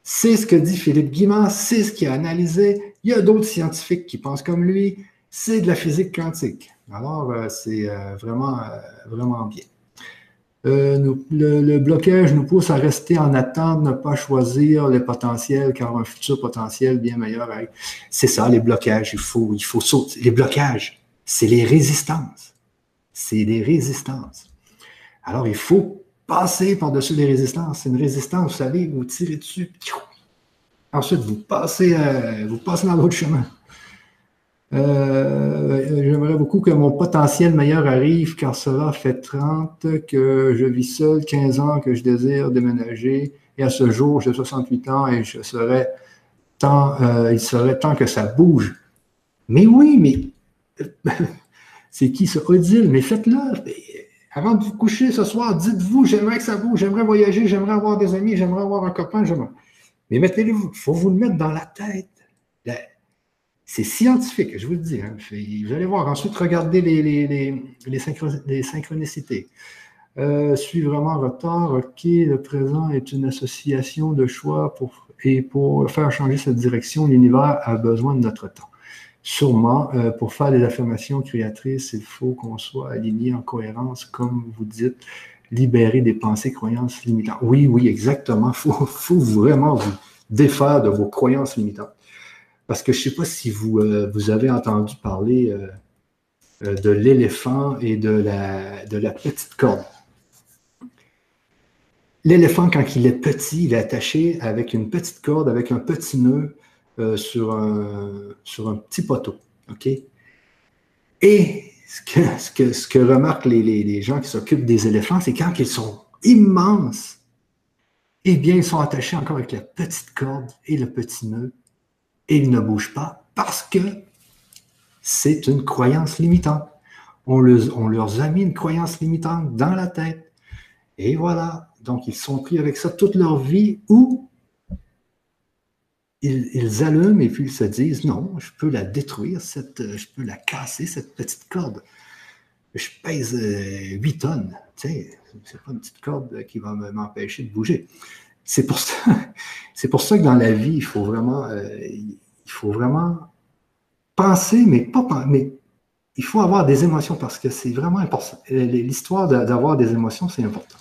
C'est ce que dit Philippe Guimard, c'est ce qu'il a analysé. Il y a d'autres scientifiques qui pensent comme lui. C'est de la physique quantique. Alors, euh, c'est euh, vraiment, euh, vraiment bien. le, blocage nous pousse à rester en attente, ne pas choisir les potentiels, car un futur potentiel bien meilleur. C'est ça, les blocages. Il faut, il faut sauter. Les blocages, c'est les résistances. C'est les résistances. Alors, il faut passer par-dessus les résistances. C'est une résistance, vous savez, vous tirez dessus. Ensuite, vous passez, vous passez dans l'autre chemin. Euh, j'aimerais beaucoup que mon potentiel meilleur arrive car cela fait 30 que je vis seul, 15 ans que je désire déménager et à ce jour j'ai 68 ans et euh, il serait temps que ça bouge. Mais oui, mais c'est qui ce Odile? Mais faites-le. Avant de vous coucher ce soir, dites-vous, j'aimerais que ça bouge, j'aimerais voyager, j'aimerais avoir des amis, j'aimerais avoir un copain, j'aimerais. Mais mettez-le, il faut vous le mettre dans la tête. C'est scientifique, je vous le dis. Hein. Vous allez voir. Ensuite, regardez les, synchronicités. Euh, suis vraiment retard. OK, le présent est une association de choix et pour faire changer cette direction, l'univers a besoin de notre temps. Sûrement, euh, pour faire des affirmations créatrices, il faut qu'on soit aligné en cohérence, comme vous dites, libérer des pensées, croyances limitantes. Oui, oui, exactement. Il faut, vraiment vous défaire de vos croyances limitantes. Parce que je ne sais pas si vous, euh, vous avez entendu parler euh, euh, de l'éléphant et de la, de la petite corde. L'éléphant, quand il est petit, il est attaché avec une petite corde, avec un petit nœud sur, un, sur un petit poteau. Et ce que, ce que, ce que remarquent les, les, les gens qui s'occupent des éléphants, c'est quand ils sont immenses, eh bien, ils sont attachés encore avec la petite corde et le petit nœud et ils ne bougent pas parce que c'est une croyance limitante. On, leur a mis une croyance limitante dans la tête. Et voilà. Donc, ils sont pris avec ça toute leur vie ou ils, allument et puis ils se disent non, je peux la détruire, je peux la casser, cette petite corde. Je pèse 8 euh, tonnes. Tu sais, c'est pas une petite corde qui va m'empêcher de bouger. C'est pour ça, que dans la vie, il faut vraiment, euh, il faut vraiment penser, mais pas mais il faut avoir des émotions parce que c'est vraiment important. L'histoire d'avoir des émotions, c'est important.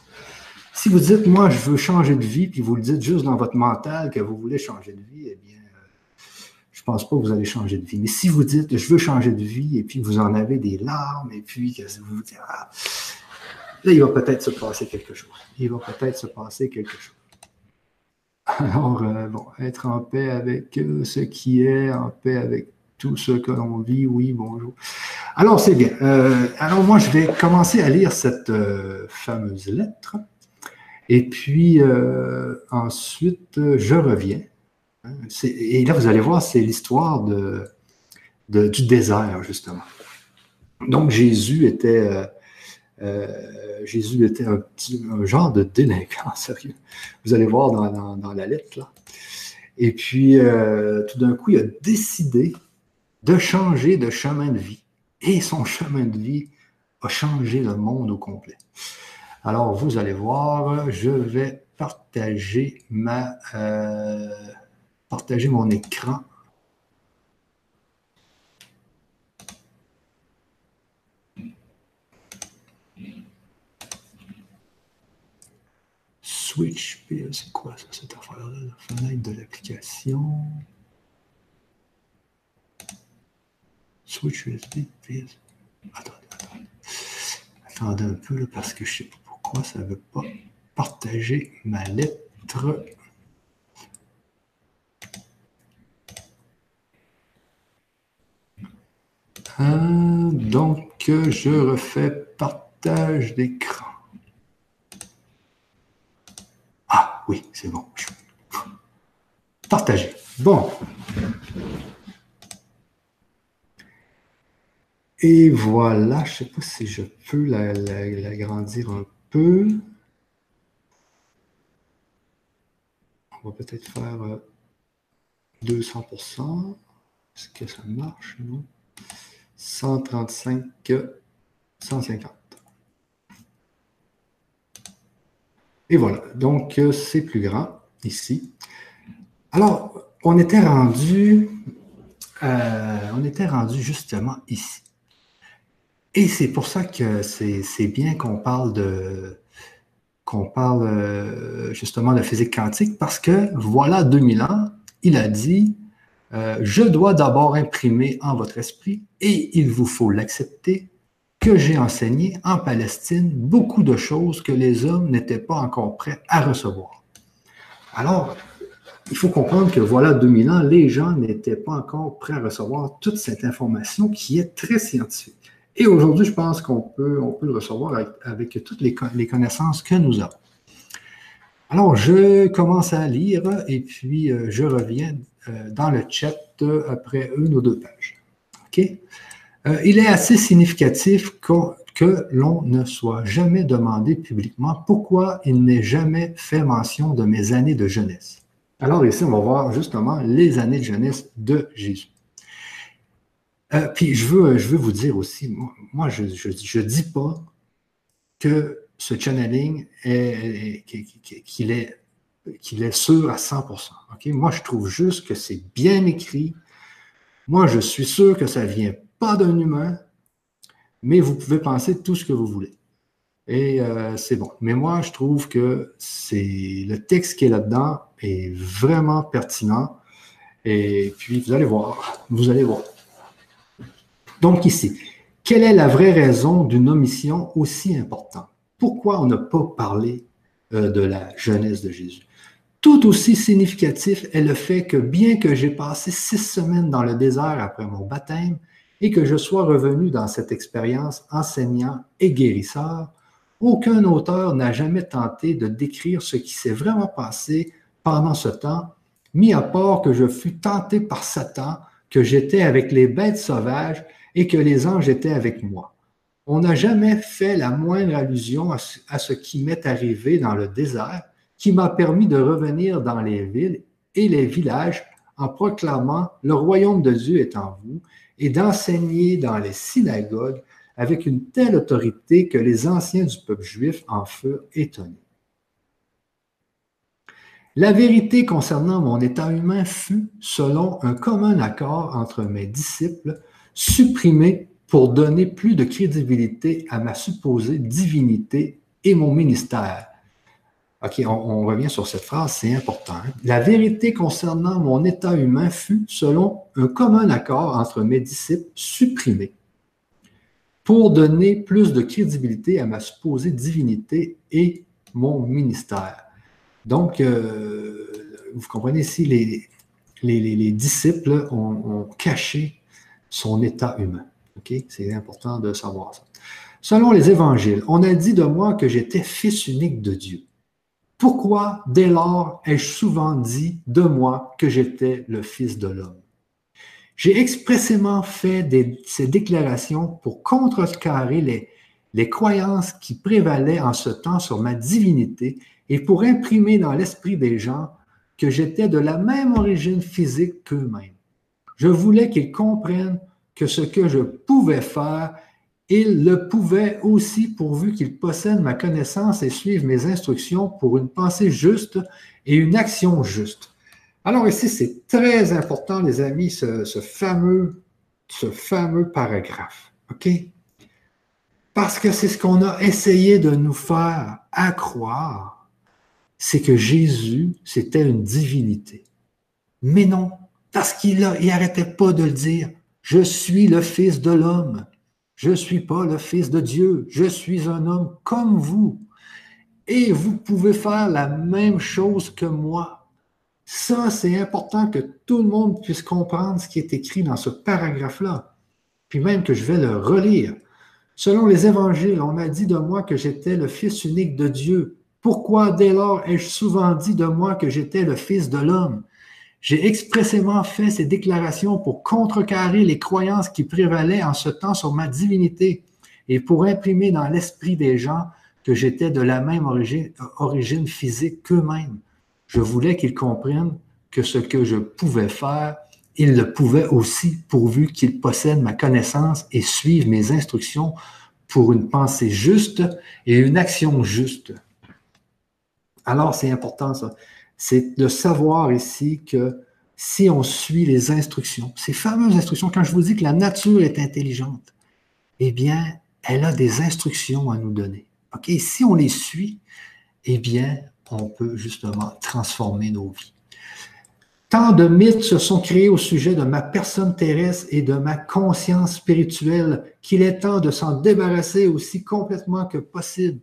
Si vous dites, moi, je veux changer de vie, puis vous le dites juste dans votre mental que vous voulez changer de vie, eh bien, je ne pense pas que vous allez changer de vie. Mais si vous dites, je veux changer de vie, et puis vous en avez des larmes, et puis que vous vous dites, ah, là, il va peut-être se passer quelque chose. Il va peut-être se passer quelque chose. Alors, euh, être en paix avec euh, ce qui est, en paix avec tout ce que l'on vit, oui, bonjour. Alors, c'est bien. Euh, alors, moi, je vais commencer à lire cette fameuse lettre. Et puis, ensuite, je reviens. Et là, vous allez voir, c'est l'histoire de, du désert, justement. Donc, Jésus était, Jésus était un, petit, genre de délinquant, sérieux. Vous allez voir dans, la lettre. Et puis, tout d'un coup, il a décidé de changer de chemin de vie. Et son chemin de vie a changé le monde au complet. Alors, vous allez voir, je vais partager euh, partager mon écran. Switch, c'est quoi ça, cette affaire-là? La fenêtre de l'application? Switch USB, Attendez, attendez. Attendez un peu, là, parce que je sais pas ça ne veut pas partager ma lettre. Ah, donc, je refais partage d'écran. Ah oui, c'est bon. Partager. Bon. Et voilà, je ne sais pas si je peux l'agrandir un peu. On va peut-être faire 200%. Euh, Est-ce que ça marche, non? 135, 150. Et voilà, donc euh, c'est plus grand ici. Alors, on était rendu, euh, on était rendu justement ici. Et c'est pour ça que c'est bien qu'on parle de qu'on parle euh, justement de physique quantique, parce que voilà 2000 ans, il a dit Je dois d'abord imprimer en votre esprit, et il vous faut l'accepter, que j'ai enseigné en Palestine beaucoup de choses que les hommes n'étaient pas encore prêts à recevoir. Alors, il faut comprendre que voilà 2000 ans, les gens n'étaient pas encore prêts à recevoir toute cette information qui est très scientifique. Et aujourd'hui, je pense qu'on peut, on peut le recevoir avec, toutes les, connaissances que nous avons. Alors, je commence à lire et puis euh, je reviens euh, dans le chat euh, après une ou deux pages. OK? Il est assez significatif que l'on ne soit jamais demandé publiquement pourquoi il n'est jamais fait mention de mes années de jeunesse. Alors ici, on va voir justement les années de jeunesse de Jésus. Euh, puis je veux, je veux vous dire aussi, moi, je ne dis pas que ce channeling est, qu'il est sûr à 100%. Moi, je trouve juste que c'est bien écrit. Moi, je suis sûr que ça ne vient pas d'un humain, mais vous pouvez penser tout ce que vous voulez. Et euh, c'est bon. Mais moi, je trouve que c'est le texte qui est là-dedans est vraiment pertinent. Et puis, vous allez voir. Vous allez voir. Donc ici, quelle est la vraie raison d'une omission aussi importante? Pourquoi on n'a pas parlé euh, de la jeunesse de Jésus? Tout aussi significatif est le fait que bien que j'ai passé six semaines dans le désert après mon baptême et que je sois revenu dans cette expérience enseignant et guérisseur, aucun auteur n'a jamais tenté de décrire ce qui s'est vraiment passé pendant ce temps, mis à part que je fus tenté par Satan, que j'étais avec les bêtes sauvages et que les anges étaient avec moi. On n'a jamais fait la moindre allusion à ce, qui m'est arrivé dans le désert, qui m'a permis de revenir dans les villes et les villages en proclamant Le royaume de Dieu est en vous et d'enseigner dans les synagogues avec une telle autorité que les anciens du peuple juif en furent étonnés. La vérité concernant mon état humain fut, selon un commun accord entre mes disciples, supprimée pour donner plus de crédibilité à ma supposée divinité et mon ministère. OK, on, revient sur cette phrase, c'est important. Hein. La vérité concernant mon état humain fut, selon un commun accord entre mes disciples, supprimée pour donner plus de crédibilité à ma supposée divinité et mon ministère. Donc, euh, vous comprenez ici, les, les, disciples ont, caché son état humain. C'est important de savoir ça. Selon les évangiles, on a dit de moi que j'étais fils unique de Dieu. Pourquoi, dès lors, ai-je souvent dit de moi que j'étais le fils de l'homme? J'ai expressément fait ces déclarations pour contrecarrer les, les croyances qui prévalaient en ce temps sur ma divinité et pour imprimer dans l'esprit des gens que j'étais de la même origine physique qu'eux-mêmes. Je voulais qu'ils comprennent que ce que je pouvais faire, ils le pouvaient aussi pourvu qu'ils possèdent ma connaissance et suivent mes instructions pour une pensée juste et une action juste. Alors ici, c'est très important, les amis, ce, ce, fameux, ce fameux paragraphe. OK? Parce que c'est ce qu'on a essayé de nous faire accroire c'est que Jésus, c'était une divinité. Mais non, parce qu'il n'arrêtait pas de le dire. Je suis le Fils de l'homme. Je ne suis pas le Fils de Dieu. Je suis un homme comme vous. Et vous pouvez faire la même chose que moi. Ça, c'est important que tout le monde puisse comprendre ce qui est écrit dans ce paragraphe-là. Puis même que je vais le relire. Selon les évangiles, on m'a dit de moi que j'étais le Fils unique de Dieu. Pourquoi dès lors ai-je souvent dit de moi que j'étais le Fils de l'homme? J'ai expressément fait ces déclarations pour contrecarrer les croyances qui prévalaient en ce temps sur ma divinité et pour imprimer dans l'esprit des gens que j'étais de la même origine, physique qu'eux-mêmes. Je voulais qu'ils comprennent que ce que je pouvais faire, ils le pouvaient aussi pourvu qu'ils possèdent ma connaissance et suivent mes instructions pour une pensée juste et une action juste. Alors, c'est important, ça. C'est de savoir ici que si on suit les instructions, ces fameuses instructions, quand je vous dis que la nature est intelligente, eh bien, elle a des instructions à nous donner. Si on les suit, eh bien, on peut justement transformer nos vies. Tant de mythes se sont créés au sujet de ma personne terrestre et de ma conscience spirituelle qu'il est temps de s'en débarrasser aussi complètement que possible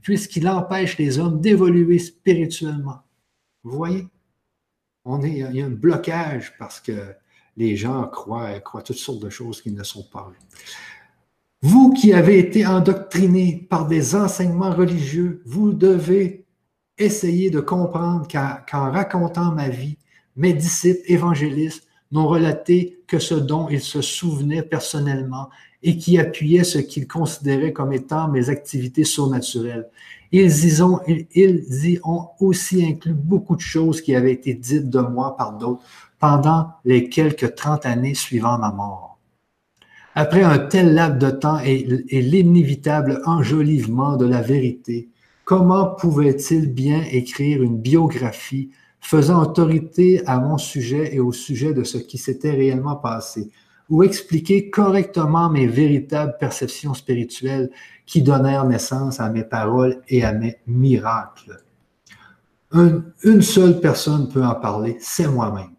puisqu'il empêche les hommes d'évoluer spirituellement. Vous voyez? Il y a un blocage parce que les gens croient, croient toutes sortes de choses qui ne sont pas Vous qui avez été endoctrinés par des enseignements religieux, vous devez essayer de comprendre qu'en racontant ma vie, mes disciples évangélistes n'ont relaté que ce dont ils se souvenaient personnellement et qui appuyait ce qu'ils considéraient comme étant mes activités surnaturelles. Ils y, ont, aussi inclus beaucoup de choses qui avaient été dites de moi par d'autres pendant les quelques trente années suivant ma mort. Après un tel laps de temps et, et l'inévitable enjolivement de la vérité, comment pouvait-il bien écrire une biographie faisant autorité à mon sujet et au sujet de ce qui s'était réellement passé? Ou expliquer correctement mes véritables perceptions spirituelles qui donnèrent naissance à mes paroles et à mes miracles. une seule personne peut en parler, c'est moi-même.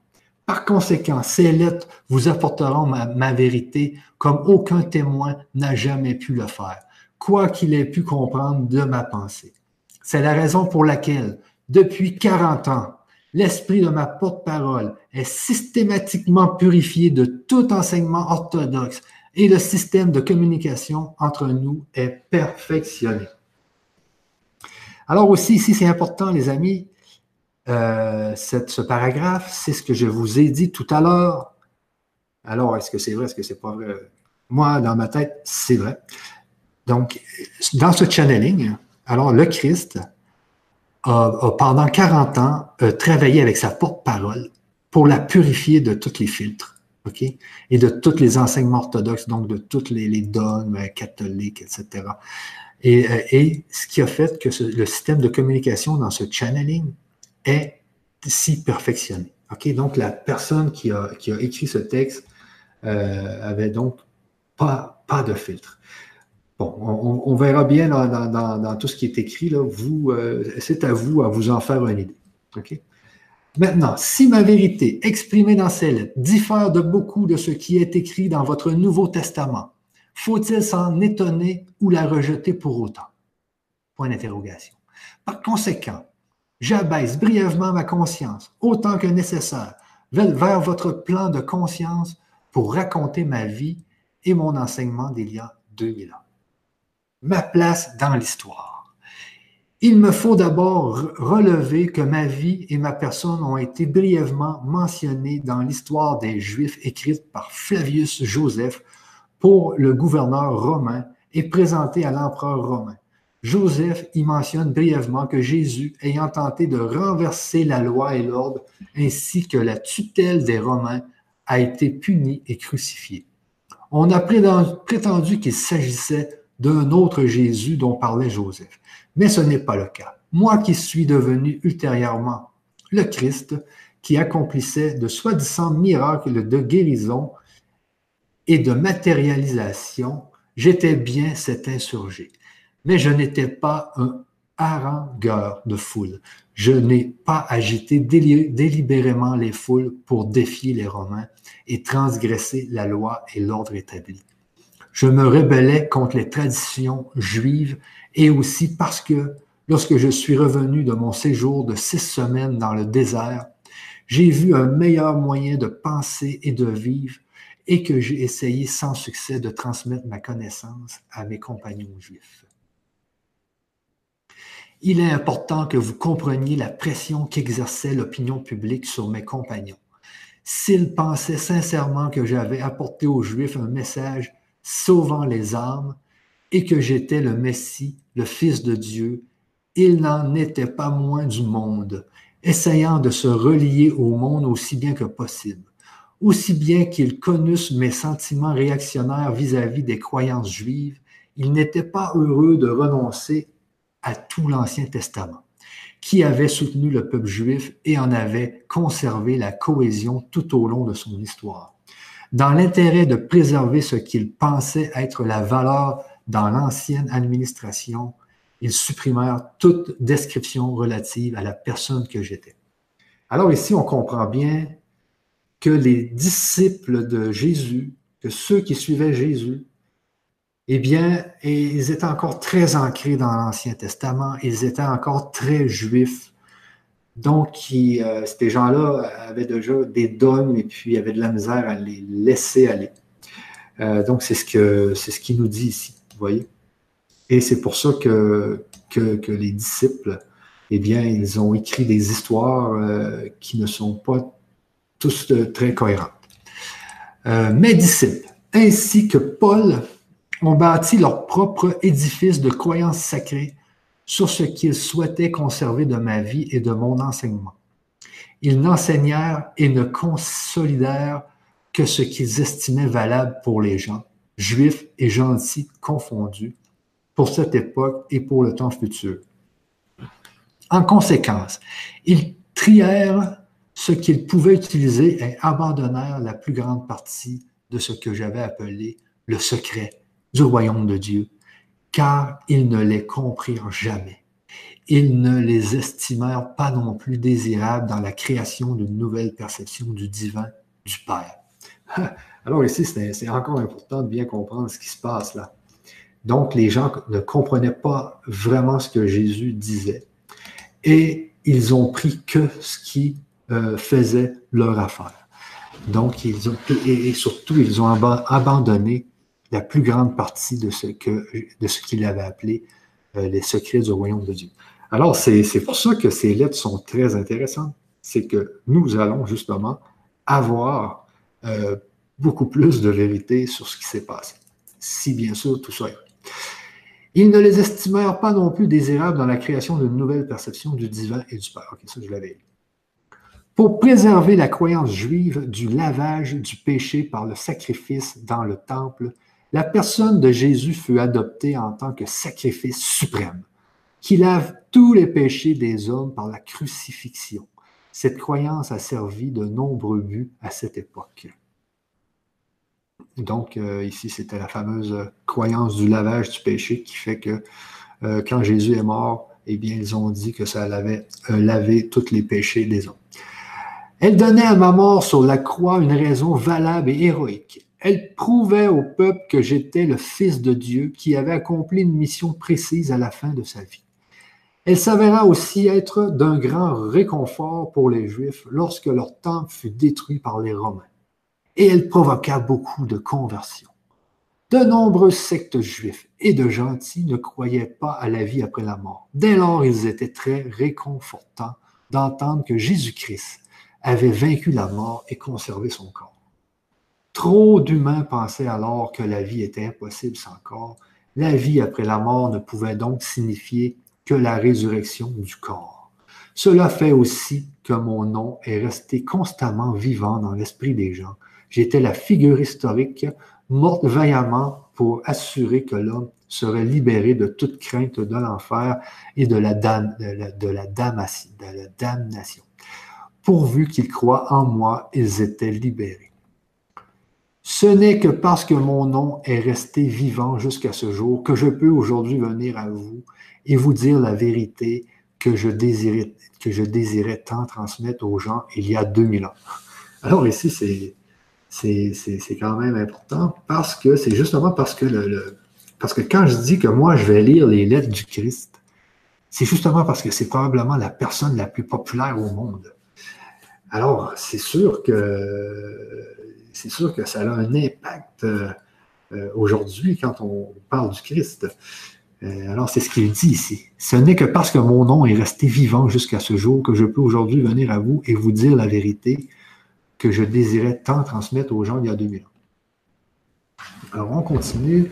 Par conséquent, ces lettres vous apporteront ma, ma vérité comme aucun témoin n'a jamais pu le faire, quoi qu'il ait pu comprendre de ma pensée. C'est la raison pour laquelle, depuis 40 ans, L'esprit de ma porte-parole est systématiquement purifié de tout enseignement orthodoxe et le système de communication entre nous est perfectionné. Alors aussi, ici, c'est important, les amis, euh, ce paragraphe, c'est ce que je vous ai dit tout à l'heure. Alors, est-ce que c'est vrai, est-ce que c'est pas vrai? Moi, dans ma tête, c'est vrai. Donc, dans ce channeling, alors le Christ, a, pendant 40 ans travaillé avec sa porte-parole pour la purifier de tous les filtres. OK? Et de tous les enseignements orthodoxes, donc de tous les, dogmes euh, catholiques, etc. Et, euh, et, ce qui a fait que le système de communication dans ce channeling est si perfectionné. OK? Donc, la personne qui a, qui a écrit ce texte euh, avait donc pas, pas de filtre. Bon, on, verra bien dans, tout ce qui est écrit. Vous, c'est à vous à vous en faire une idée. Maintenant, si ma vérité exprimée dans ces lettres diffère de beaucoup de ce qui est écrit dans votre Nouveau Testament, faut-il s'en étonner ou la rejeter pour autant? Point d'interrogation. Par conséquent, j'abaisse brièvement ma conscience, autant que nécessaire, vers votre plan de conscience pour raconter ma vie et mon enseignement d'il y a 2000 ans. Ma place dans l'histoire. Il me faut d'abord relever que ma vie et ma personne ont été brièvement mentionnées dans l'histoire des Juifs écrite par Flavius Joseph pour le gouverneur romain et présentée à l'empereur romain. Joseph y mentionne brièvement que Jésus, ayant tenté de renverser la loi et l'ordre, ainsi que la tutelle des Romains, a été puni et crucifié. On a prétendu qu'il s'agissait d'un autre Jésus dont parlait Joseph. Mais ce n'est pas le cas. Moi qui suis devenu ultérieurement le Christ, qui accomplissait de soi-disant miracles de guérison et de matérialisation, j'étais bien cet insurgé. Mais je n'étais pas un harangueur de foule. Je n'ai pas agité délibérément les foules pour défier les Romains et transgresser la loi et l'ordre établi. Je me rébellais contre les traditions juives et aussi parce que lorsque je suis revenu de mon séjour de six semaines dans le désert, j'ai vu un meilleur moyen de penser et de vivre et que j'ai essayé sans succès de transmettre ma connaissance à mes compagnons juifs. Il est important que vous compreniez la pression qu'exerçait l'opinion publique sur mes compagnons. S'ils pensaient sincèrement que j'avais apporté aux Juifs un message sauvant les âmes, et que j'étais le Messie, le Fils de Dieu, il n'en était pas moins du monde, essayant de se relier au monde aussi bien que possible, aussi bien qu'ils connussent mes sentiments réactionnaires vis-à-vis des croyances juives, il n'était pas heureux de renoncer à tout l'Ancien Testament, qui avait soutenu le peuple juif et en avait conservé la cohésion tout au long de son histoire. Dans l'intérêt de préserver ce qu'il pensait être la valeur dans l'ancienne administration, ils supprimèrent toute description relative à la personne que j'étais. Alors ici, on comprend bien que les disciples de Jésus, que ceux qui suivaient Jésus, eh bien, ils étaient encore très ancrés dans l'Ancien Testament, ils étaient encore très juifs. Donc, euh, ces gens-là avaient déjà des dogmes et puis avaient de la misère à les laisser aller. Euh, donc, c'est ce qu'il nous dit ici voyez? Et c'est pour ça que, les disciples, eh bien, ils ont écrit des histoires euh, qui ne sont pas tous très cohérentes. Mes disciples, ainsi que Paul, ont bâti leur propre édifice de croyances sacrées sur ce qu'ils souhaitaient conserver de ma vie et de mon enseignement. Ils n'enseignèrent et ne consolidèrent que ce qu'ils estimaient valable pour les gens, juifs et gentils confondus, pour cette époque et pour le temps futur. En conséquence, ils trièrent ce qu'ils pouvaient utiliser et abandonnèrent la plus grande partie de ce que j'avais appelé le secret du royaume de Dieu, car ils ne les comprirent jamais. Ils ne les estimèrent pas non plus désirables dans la création d'une nouvelle perception du divin du Père. Alors ici, c'est encore important de bien comprendre ce qui se passe là. Donc, les gens ne comprenaient pas vraiment ce que Jésus disait et ils ont pris que ce qui euh, faisait leur affaire. Donc, ils ont, et, surtout, ils ont abandonné la plus grande partie de ce qu'il avait appelé euh, les secrets du royaume de Dieu. Alors, c'est pour ça que ces lettres sont très intéressantes. C'est que nous allons justement avoir euh, beaucoup plus de vérité sur ce qui s'est passé. Si bien sûr tout ça est. Ils ne les estimèrent pas non plus désirables dans la création d'une nouvelle perception du divin et du Père. Ok, ça je l'avais Pour préserver la croyance juive du lavage du péché par le sacrifice dans le temple, la personne de Jésus fut adoptée en tant que sacrifice suprême, qui lave tous les péchés des hommes par la crucifixion. Cette croyance a servi de nombreux buts à cette époque. Donc, euh, ici, c'était la fameuse croyance du lavage du péché qui fait que euh, quand Jésus est mort, eh bien, ils ont dit que ça avait euh, lavé tous les péchés des hommes. Elle donnait à ma mort sur la croix une raison valable et héroïque. Elle prouvait au peuple que j'étais le Fils de Dieu qui avait accompli une mission précise à la fin de sa vie. Elle s'avéra aussi être d'un grand réconfort pour les Juifs lorsque leur temple fut détruit par les Romains. Et elle provoqua beaucoup de conversions. De nombreuses sectes juifs et de gentils ne croyaient pas à la vie après la mort. Dès lors, ils étaient très réconfortants d'entendre que Jésus-Christ avait vaincu la mort et conservé son corps. Trop d'humains pensaient alors que la vie était impossible sans corps. La vie après la mort ne pouvait donc signifier que la résurrection du corps. Cela fait aussi que mon nom est resté constamment vivant dans l'esprit des gens. J'étais la figure historique morte vaillamment pour assurer que l'homme serait libéré de toute crainte de l'enfer et de la, de la damnation. Pourvu qu'ils croient en moi, ils étaient libérés. Ce n'est que parce que mon nom est resté vivant jusqu'à ce jour que je peux aujourd'hui venir à vous et vous dire la vérité que je désirais, tant transmettre aux gens il y a 2000 ans. Alors ici, c'est, quand même important parce que c'est justement parce que quand je dis que moi, je vais lire les lettres du Christ, c'est justement parce que c'est probablement la personne la plus populaire au monde. Alors, c'est sûr que c'est sûr que ça a un impact euh, aujourd'hui quand on parle du Christ. Euh, alors, c'est ce qu'il dit ici. Ce n'est que parce que mon nom est resté vivant jusqu'à ce jour que je peux aujourd'hui venir à vous et vous dire la vérité que je désirais tant transmettre aux gens il y a 2000 ans. Alors, on continue.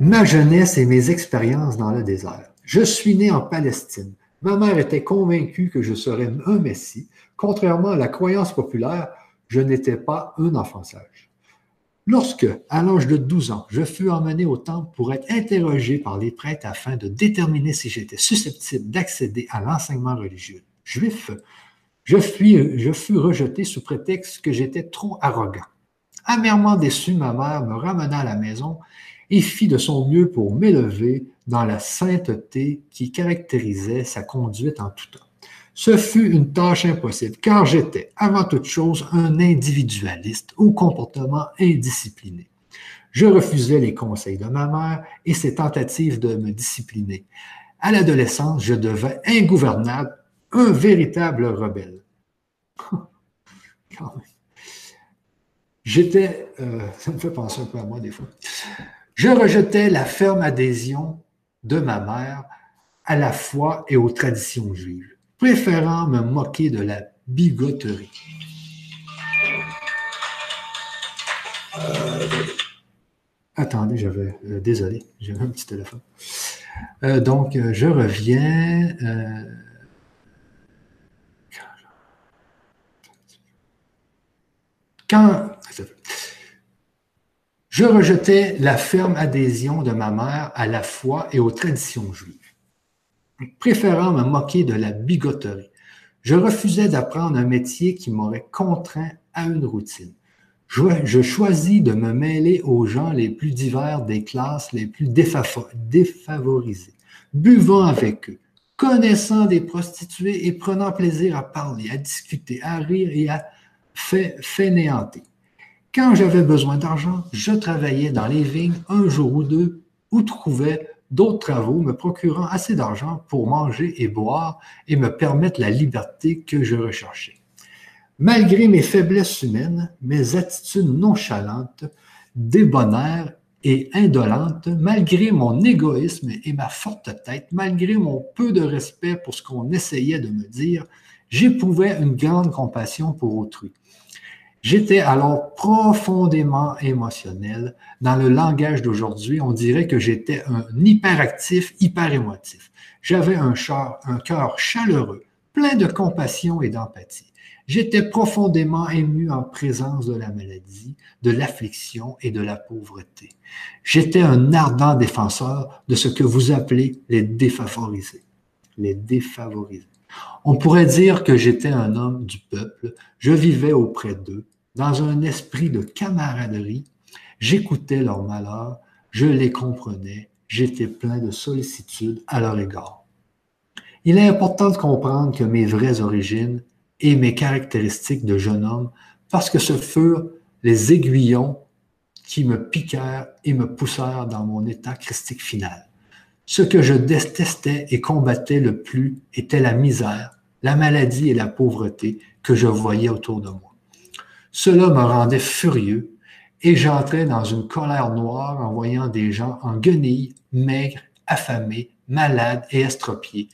Ma jeunesse et mes expériences dans le désert. Je suis né en Palestine. Ma mère était convaincue que je serais un Messie. Contrairement à la croyance populaire, je n'étais pas un enfant sage. Lorsque, à l'âge de 12 ans, je fus emmené au temple pour être interrogé par les prêtres afin de déterminer si j'étais susceptible d'accéder à l'enseignement religieux juif, je fus, je fus rejeté sous prétexte que j'étais trop arrogant. Amèrement déçu, ma mère me ramena à la maison et fit de son mieux pour m'élever dans la sainteté qui caractérisait sa conduite en tout temps. Ce fut une tâche impossible, car j'étais, avant toute chose, un individualiste au comportement indiscipliné. Je refusais les conseils de ma mère et ses tentatives de me discipliner. À l'adolescence, je devais ingouvernable, un véritable rebelle. J'étais, euh, ça me fait penser un peu à moi des fois. Je rejetais la ferme adhésion de ma mère à la foi et aux traditions juives préférant me moquer de la bigoterie. Euh, attendez, j'avais. Euh, désolé, j'avais un petit téléphone. Euh, donc, je reviens. quand. Je rejetais la ferme adhésion de ma mère à la foi et aux traditions juives préférant me moquer de la bigoterie. Je refusais d'apprendre un métier qui m'aurait contraint à une routine. Je, choisis de me mêler aux gens les plus divers des classes les plus défavorisées, buvant avec eux, connaissant des prostituées et prenant plaisir à parler, à discuter, à rire et à fainéanter. Quand j'avais besoin d'argent, je travaillais dans les vignes un jour ou deux ou trouvais d'autres travaux me procurant assez d'argent pour manger et boire et me permettre la liberté que je recherchais. Malgré mes faiblesses humaines, mes attitudes nonchalantes, débonnaires et indolentes, malgré mon égoïsme et ma forte tête, malgré mon peu de respect pour ce qu'on essayait de me dire, j'éprouvais une grande compassion pour autrui. J'étais alors profondément émotionnel. Dans le langage d'aujourd'hui, on dirait que j'étais un hyperactif, hyper émotif. J'avais un, un cœur chaleureux, plein de compassion et d'empathie. J'étais profondément ému en présence de la maladie, de l'affliction et de la pauvreté. J'étais un ardent défenseur de ce que vous appelez les défavorisés. Les défavorisés. On pourrait dire que j'étais un homme du peuple, je vivais auprès d'eux, dans un esprit de camaraderie, j'écoutais leurs malheurs, je les comprenais, j'étais plein de sollicitude à leur égard. Il est important de comprendre que mes vraies origines et mes caractéristiques de jeune homme, parce que ce furent les aiguillons qui me piquèrent et me poussèrent dans mon état christique final. Ce que je détestais et combattais le plus était la misère, la maladie et la pauvreté que je voyais autour de moi. Cela me rendait furieux et j'entrais dans une colère noire en voyant des gens en guenilles, maigres, affamés, malades et estropiés,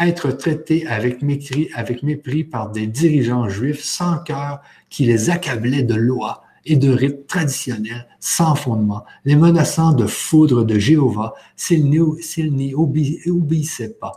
être traités avec mépris, avec mépris par des dirigeants juifs sans cœur qui les accablaient de lois et de rites traditionnels sans fondement, les menaçant de foudre de Jéhovah s'ils n'y obéissaient pas.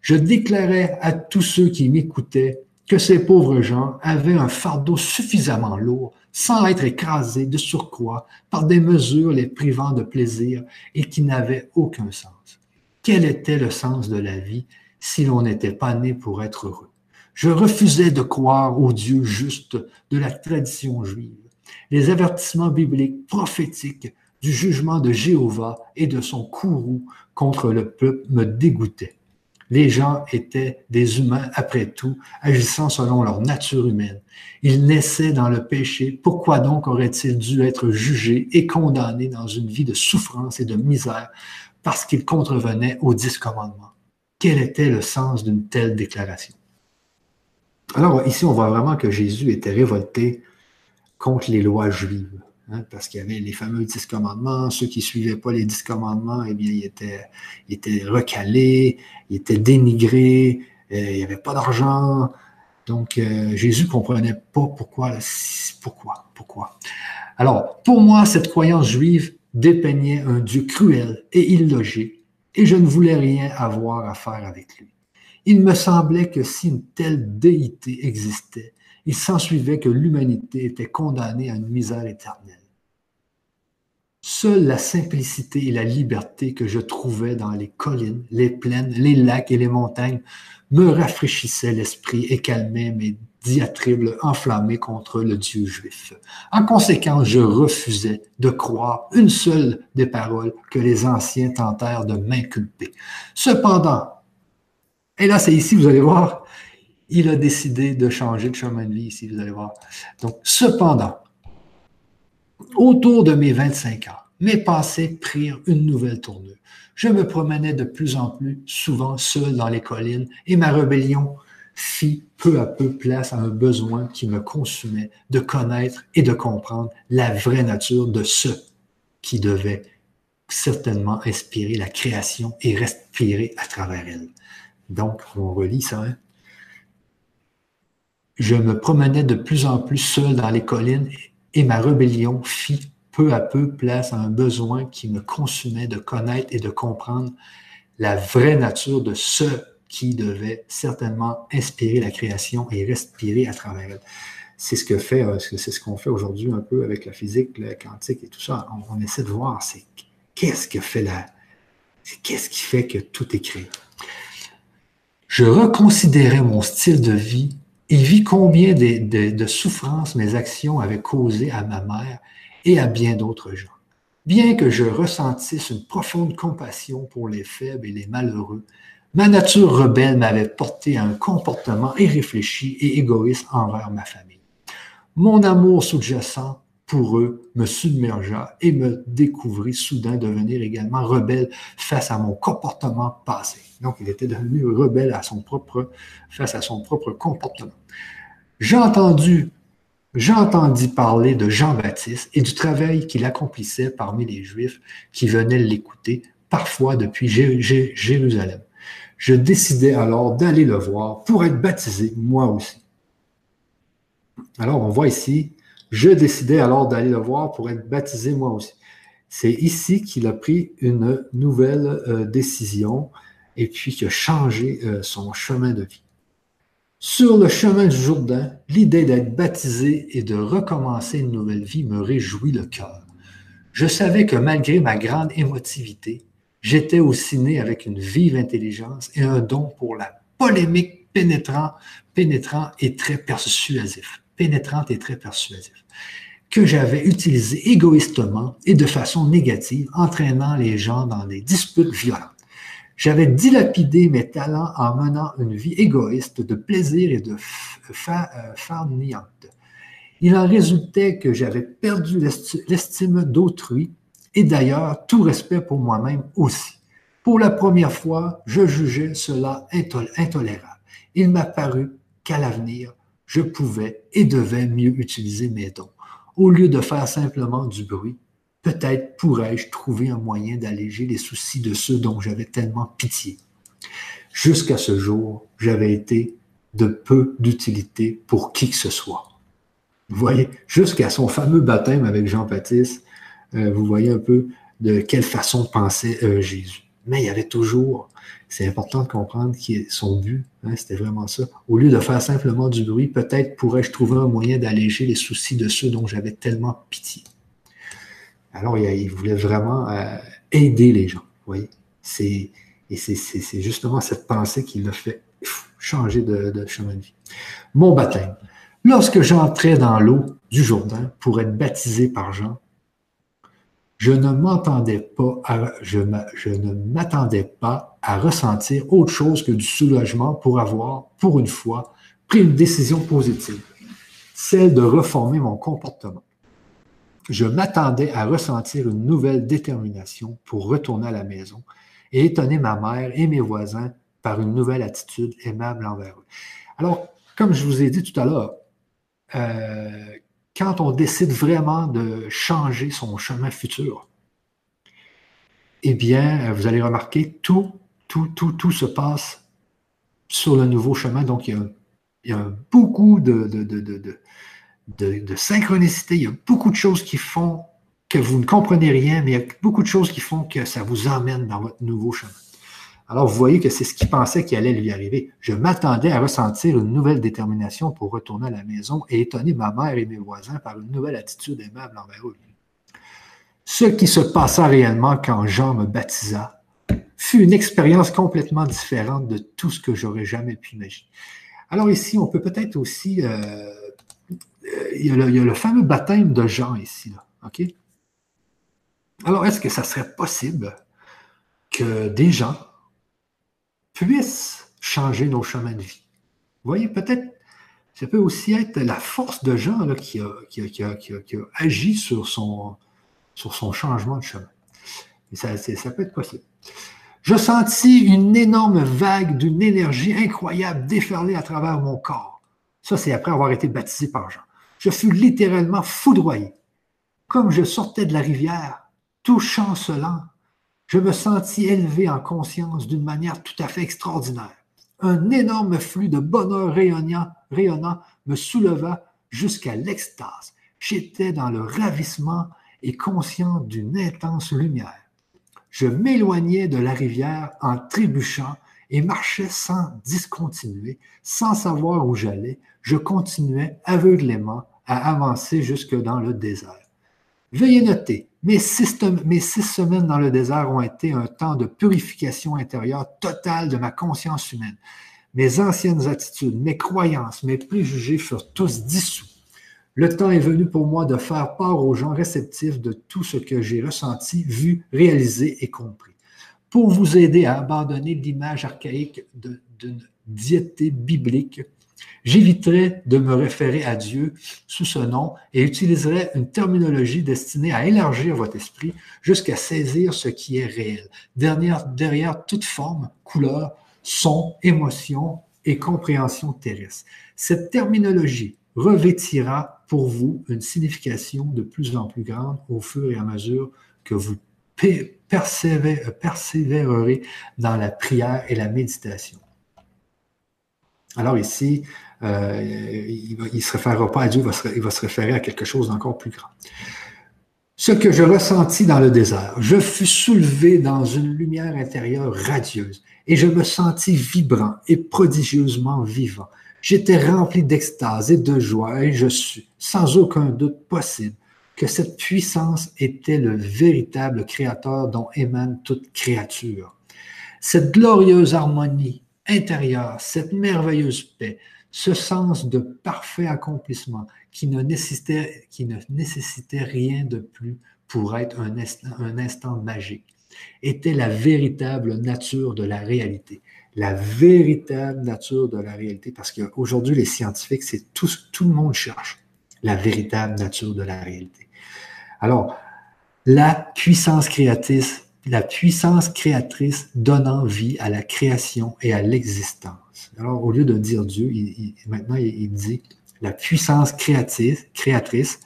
Je déclarais à tous ceux qui m'écoutaient que ces pauvres gens avaient un fardeau suffisamment lourd sans être écrasés de surcroît par des mesures les privant de plaisir et qui n'avaient aucun sens. Quel était le sens de la vie si l'on n'était pas né pour être heureux? Je refusais de croire au Dieu juste de la tradition juive. Les avertissements bibliques prophétiques du jugement de Jéhovah et de son courroux contre le peuple me dégoûtaient. Les gens étaient des humains après tout, agissant selon leur nature humaine. Ils naissaient dans le péché. Pourquoi donc auraient-ils dû être jugés et condamnés dans une vie de souffrance et de misère parce qu'ils contrevenaient aux dix commandements? Quel était le sens d'une telle déclaration? Alors ici, on voit vraiment que Jésus était révolté contre les lois juives. Hein, parce qu'il y avait les fameux dix commandements. Ceux qui ne suivaient pas les dix commandements, eh bien, ils étaient, étaient recalés, ils étaient dénigrés, euh, il n'y avait pas d'argent. Donc, euh, Jésus ne comprenait pas pourquoi, pourquoi, pourquoi. Alors, pour moi, cette croyance juive dépeignait un Dieu cruel et illogique, et je ne voulais rien avoir à faire avec lui. Il me semblait que si une telle déité existait, il s'ensuivait que l'humanité était condamnée à une misère éternelle. Seule la simplicité et la liberté que je trouvais dans les collines, les plaines, les lacs et les montagnes me rafraîchissaient l'esprit et calmaient mes diatribes enflammées contre le Dieu juif. En conséquence, je refusais de croire une seule des paroles que les anciens tentèrent de m'inculper. Cependant, et là c'est ici, vous allez voir, il a décidé de changer de chemin de vie ici, vous allez voir. Donc, cependant, autour de mes 25 ans, mes pensées prirent une nouvelle tournure. Je me promenais de plus en plus souvent seul dans les collines et ma rébellion fit peu à peu place à un besoin qui me consumait de connaître et de comprendre la vraie nature de ce qui devait certainement inspirer la création et respirer à travers elle. Donc, on relit ça. Hein? Je me promenais de plus en plus seul dans les collines et ma rébellion fit peu à peu place à un besoin qui me consumait de connaître et de comprendre la vraie nature de ce qui devait certainement inspirer la création et respirer à travers elle. C'est ce que fait, euh, c'est ce qu'on fait aujourd'hui un peu avec la physique, le quantique et tout ça. On, essaie de voir, c'est qu'est-ce que fait la, qu'est-ce qui fait que tout est créé? Je reconsidérais mon style de vie il vit combien de, souffrances mes actions avaient causé à ma mère et à bien d'autres gens. Bien que je ressentisse une profonde compassion pour les faibles et les malheureux, ma nature rebelle m'avait porté à un comportement irréfléchi et égoïste envers ma famille. Mon amour sous-jacent pour eux me submergea et me découvrit soudain devenir également rebelle face à mon comportement passé. Donc, il était devenu rebelle face à son propre comportement. J'ai entendu, parler de Jean-Baptiste et du travail qu'il accomplissait parmi les Juifs qui venaient l'écouter, parfois depuis Jérusalem. Je décidai alors d'aller le voir pour être baptisé, moi aussi. Alors, on voit ici, je décidai alors d'aller le voir pour être baptisé, moi aussi. C'est ici qu'il a pris une nouvelle euh, décision et puis qui a changé euh, son chemin de vie. Sur le chemin du Jourdain, l'idée d'être baptisé et de recommencer une nouvelle vie me réjouit le cœur. Je savais que malgré ma grande émotivité, j'étais aussi né avec une vive intelligence et un don pour la polémique pénétrant, et très persuasif. Pénétrante et très persuasif que j'avais utilisé égoïstement et de façon négative, entraînant les gens dans des disputes violentes. J'avais dilapidé mes talents en menant une vie égoïste de plaisir et de. Euh, Il en résultait que j'avais perdu l'estime d'autrui et d'ailleurs tout respect pour moi-même aussi. Pour la première fois, je jugeais cela intolérable. Il m'a paru qu'à l'avenir, je pouvais et devais mieux utiliser mes dons. Au lieu de faire simplement du bruit, peut-être pourrais-je trouver un moyen d'alléger les soucis de ceux dont j'avais tellement pitié. Jusqu'à ce jour, j'avais été de peu d'utilité pour qui que ce soit. Vous voyez, jusqu'à son fameux baptême avec Jean-Baptiste, euh, vous voyez un peu de quelle façon pensait euh, Jésus. Mais il y avait toujours c'est important de comprendre qui son but, hein, c'était vraiment ça. Au lieu de faire simplement du bruit, peut-être pourrais-je trouver un moyen d'alléger les soucis de ceux dont j'avais tellement pitié. Alors, il, voulait vraiment euh, aider les gens, vous voyez. C'est, et c'est, justement cette pensée qui l'a fait changer de, chemin de vie. Mon baptême. Lorsque j'entrais dans l'eau du Jourdain pour être baptisé par Jean, je ne pas je, ne m'attendais pas à ressentir autre chose que du soulagement pour avoir, pour une fois, pris une décision positive, celle de reformer mon comportement. Je m'attendais à ressentir une nouvelle détermination pour retourner à la maison et étonner ma mère et mes voisins par une nouvelle attitude aimable envers eux. Alors, comme je vous ai dit tout à l'heure, euh, quand on décide vraiment de changer son chemin futur, eh bien, vous allez remarquer, tout, tout, tout, tout se passe sur le nouveau chemin. Donc, il y a, beaucoup de, de, synchronicité, il y a beaucoup de choses qui font que vous ne comprenez rien, mais il y a beaucoup de choses qui font que ça vous emmène dans votre nouveau chemin. Alors, vous voyez que c'est ce qu'il pensait qui allait lui arriver. Je m'attendais à ressentir une nouvelle détermination pour retourner à la maison et étonner ma mère et mes voisins par une nouvelle attitude aimable envers eux. Ce qui se passa réellement quand Jean me baptisa fut une expérience complètement différente de tout ce que j'aurais jamais pu imaginer. Alors ici, on peut peut-être aussi... Euh, euh, il, y a le, fameux baptême de Jean ici, OK? Alors, est-ce que ça serait possible que des gens puisse changer nos chemins de vie? Vous voyez, peut-être, ça peut aussi être la force de Jean qui, a, agi sur son, sur son changement de chemin. Et ça, ça peut être possible. Je sentis une énorme vague d'une énergie incroyable déferler à travers mon corps. Ça, c'est après avoir été baptisé par Jean. Je fus littéralement foudroyé. Comme je sortais de la rivière, tout chancelant, je me sentis élevé en conscience d'une manière tout à fait extraordinaire. Un énorme flux de bonheur rayonnant, me souleva jusqu'à l'extase. J'étais dans le ravissement et conscient d'une intense lumière. Je m'éloignais de la rivière en trébuchant et marchais sans discontinuer, sans savoir où j'allais. Je continuais aveuglément à avancer jusque dans le désert. Veuillez noter, mes six, semaines dans le désert ont été un temps de purification intérieure totale de ma conscience humaine. Mes anciennes attitudes, mes croyances, mes préjugés furent tous dissous. Le temps est venu pour moi de faire part aux gens réceptifs de tout ce que j'ai ressenti, vu, réalisé et compris. Pour vous aider à abandonner l'image archaïque d'une diété biblique, J'éviterai de me référer à Dieu sous ce nom et utiliserai une terminologie destinée à élargir votre esprit jusqu'à saisir ce qui est réel, derrière, derrière toute forme, couleur, son, émotion et compréhension terrestre. Cette terminologie revêtira pour vous une signification de plus en plus grande au fur et à mesure que vous persévérerez dans la prière et la méditation. Alors ici, euh, il ne se référera pas à Dieu, il va, se, il va se référer à quelque chose d'encore plus grand. Ce que je ressentis dans le désert, je fus soulevé dans une lumière intérieure radieuse et je me sentis vibrant et prodigieusement vivant. J'étais rempli d'extase et de joie et je suis, sans aucun doute possible, que cette puissance était le véritable créateur dont émane toute créature. Cette glorieuse harmonie intérieure, cette merveilleuse paix, ce sens de parfait accomplissement qui ne nécessitait, rien de plus pour être un instant, un instant magique, était la véritable nature de la réalité. La véritable nature de la réalité, parce qu'aujourd'hui, les scientifiques, c'est tout, tout le monde cherche la véritable nature de la réalité. Alors, la puissance créatrice, la puissance créatrice donnant vie à la création et à l'existence. Alors, au lieu de dire Dieu, maintenant, il, dit la puissance créatrice, créatrice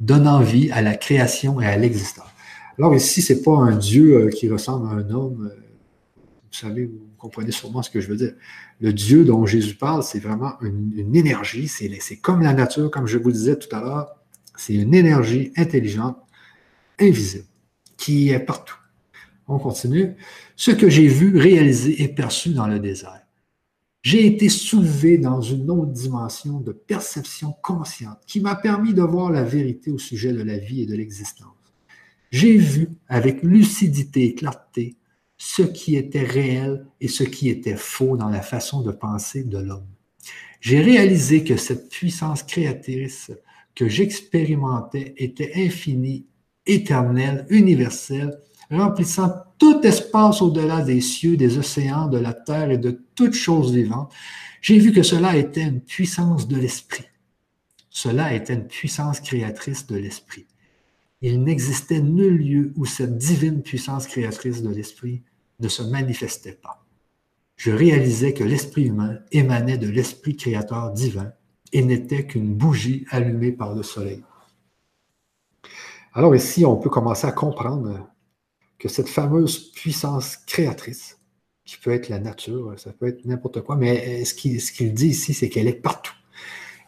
donnant vie à la création et à l'existence. Alors ici, ce n'est pas un Dieu euh, qui ressemble à un homme. Euh, vous savez, vous comprenez sûrement ce que je veux dire. Le Dieu dont Jésus parle, c'est vraiment une, énergie. C'est comme la nature, comme je vous disais tout à l'heure. C'est une énergie intelligente, invisible, qui est partout. On continue. Ce que j'ai vu, réalisé et perçu dans le désert. J'ai été soulevé dans une autre dimension de perception consciente qui m'a permis de voir la vérité au sujet de la vie et de l'existence. J'ai vu avec lucidité et clarté ce qui était réel et ce qui était faux dans la façon de penser de l'homme. J'ai réalisé que cette puissance créatrice que j'expérimentais était infinie, éternelle, universelle, remplissant tout espace au-delà des cieux, des océans, de la terre et de toutes choses vivantes. J'ai vu que cela était une puissance de l'esprit. Cela était une puissance créatrice de l'esprit. Il n'existait nul lieu où cette divine puissance créatrice de l'esprit ne se manifestait pas. Je réalisais que l'esprit humain émanait de l'esprit créateur divin et n'était qu'une bougie allumée par le soleil. Alors ici, on peut commencer à comprendre que cette fameuse puissance créatrice, qui peut être la nature, ça peut être n'importe quoi, mais ce qu'il dit ici, c'est qu'elle est partout.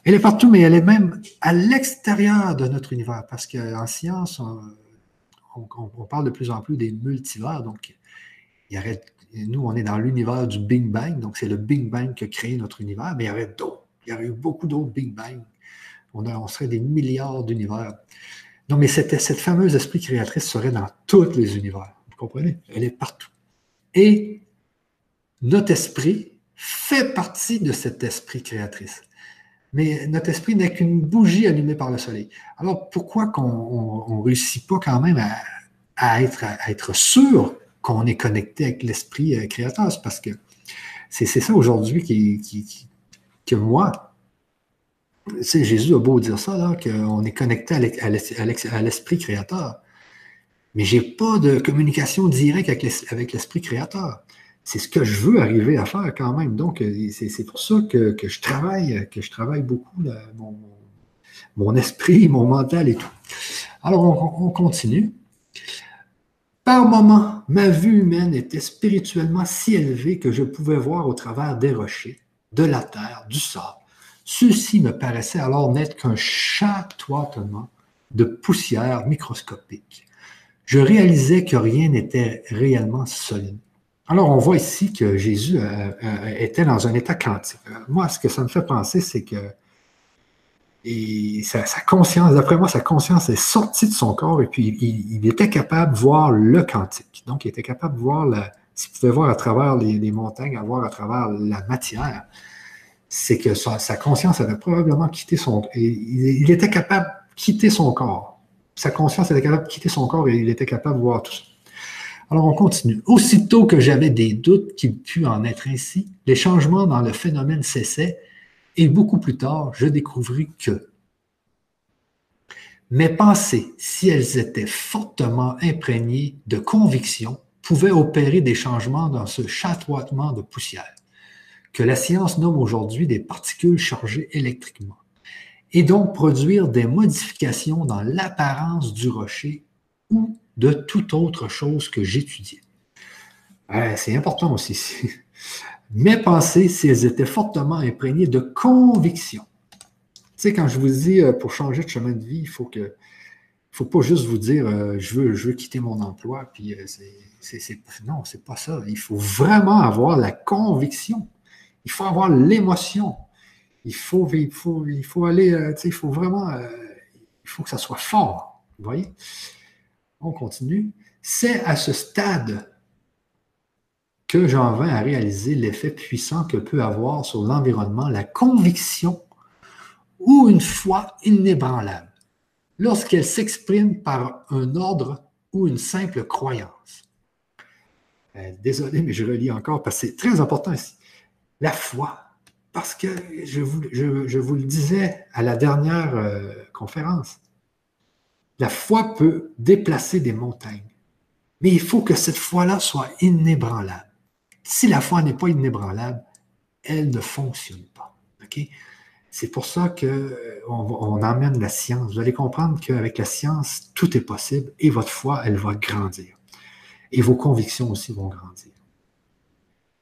Elle est partout, mais elle est même à l'extérieur de notre univers, parce qu'en science, on, parle de plus en plus des multivers, donc il nous, on est dans l'univers du Big Bang, donc c'est le Big Bang qui a créé notre univers, mais il y aurait d'autres il y aurait eu beaucoup d'autres Big Bang. On, serait des milliards d'univers. Non, mais cette, fameuse esprit créatrice serait dans tous les univers. Vous comprenez? Elle est partout. Et notre esprit fait partie de cet esprit créatrice. Mais notre esprit n'est qu'une bougie allumée par le soleil. Alors, pourquoi qu'on ne réussit pas quand même à, être, sûr qu'on est connecté avec l'esprit euh, créateur? Parce que c'est ça aujourd'hui qui, que moi, c'est Jésus a beau dire ça, qu'on est connecté à l'esprit créateur. Mais je n'ai pas de communication directe avec l'esprit créateur. C'est ce que je veux arriver à faire quand même. Donc, euh, c'est pour ça que, je travaille, que je travaille beaucoup mon, esprit, mon mental et tout. Alors, on, on continue. Par moments, ma vue humaine était spirituellement si élevée que je pouvais voir au travers des rochers de la terre, du sable. Ceci me paraissait alors n'être qu'un chatoiement de poussière microscopique. Je réalisais que rien n'était réellement solide. Alors, on voit ici que Jésus euh, euh, était dans un état quantique. Moi, ce que ça me fait penser, c'est que sa, conscience, d'après moi, sa conscience est sortie de son corps et puis il, était capable de voir le quantique. Donc, il était capable de voir la, s'il pouvait voir à travers les, montagnes, à voir à travers la matière, c'est que sa, conscience avait probablement quitté son... Il, il, était capable de quitter son corps. Sa conscience était capable de quitter son corps et il était capable de voir tout ça. Alors on continue. Aussitôt que j'avais des doutes qu'il pût en être ainsi, les changements dans le phénomène cessaient et beaucoup plus tard, je découvris que mes pensées, si elles étaient fortement imprégnées de conviction, pouvait opérer des changements dans ce chatoiement de poussière, que la science nomme aujourd'hui des particules chargées électriquement, et donc produire des modifications dans l'apparence du rocher ou de toute autre chose que j'étudiais. c'est important aussi. Mes pensées, si elles étaient fortement imprégnées de conviction. Tu sais, quand je vous dis euh, pour changer de chemin de vie, il faut que, faut pas juste vous dire euh, je, veux, je veux quitter mon emploi, puis euh, c'est c'est, non, c'est pas ça. Il faut vraiment avoir la conviction. Il faut avoir l'émotion. Il faut, il faut, il faut aller, euh, il faut vraiment, il faut que ça soit fort. Vous voyez? On continue. C'est à ce stade que j'en viens à réaliser l'effet puissant que peut avoir sur l'environnement la conviction ou une foi inébranlable lorsqu'elle s'exprime par un ordre ou une simple croyance. Euh, désolé, mais je relis encore parce que c'est très important ici. La foi, parce que je vous, le disais à la dernière euh, conférence, la foi peut déplacer des montagnes, mais il faut que cette foi-là soit inébranlable. Si la foi n'est pas inébranlable, elle ne fonctionne pas. C'est pour ça qu'on euh, emmène la science. Vous allez comprendre qu'avec la science, tout est possible et votre foi, elle va grandir. Et vos convictions aussi vont grandir.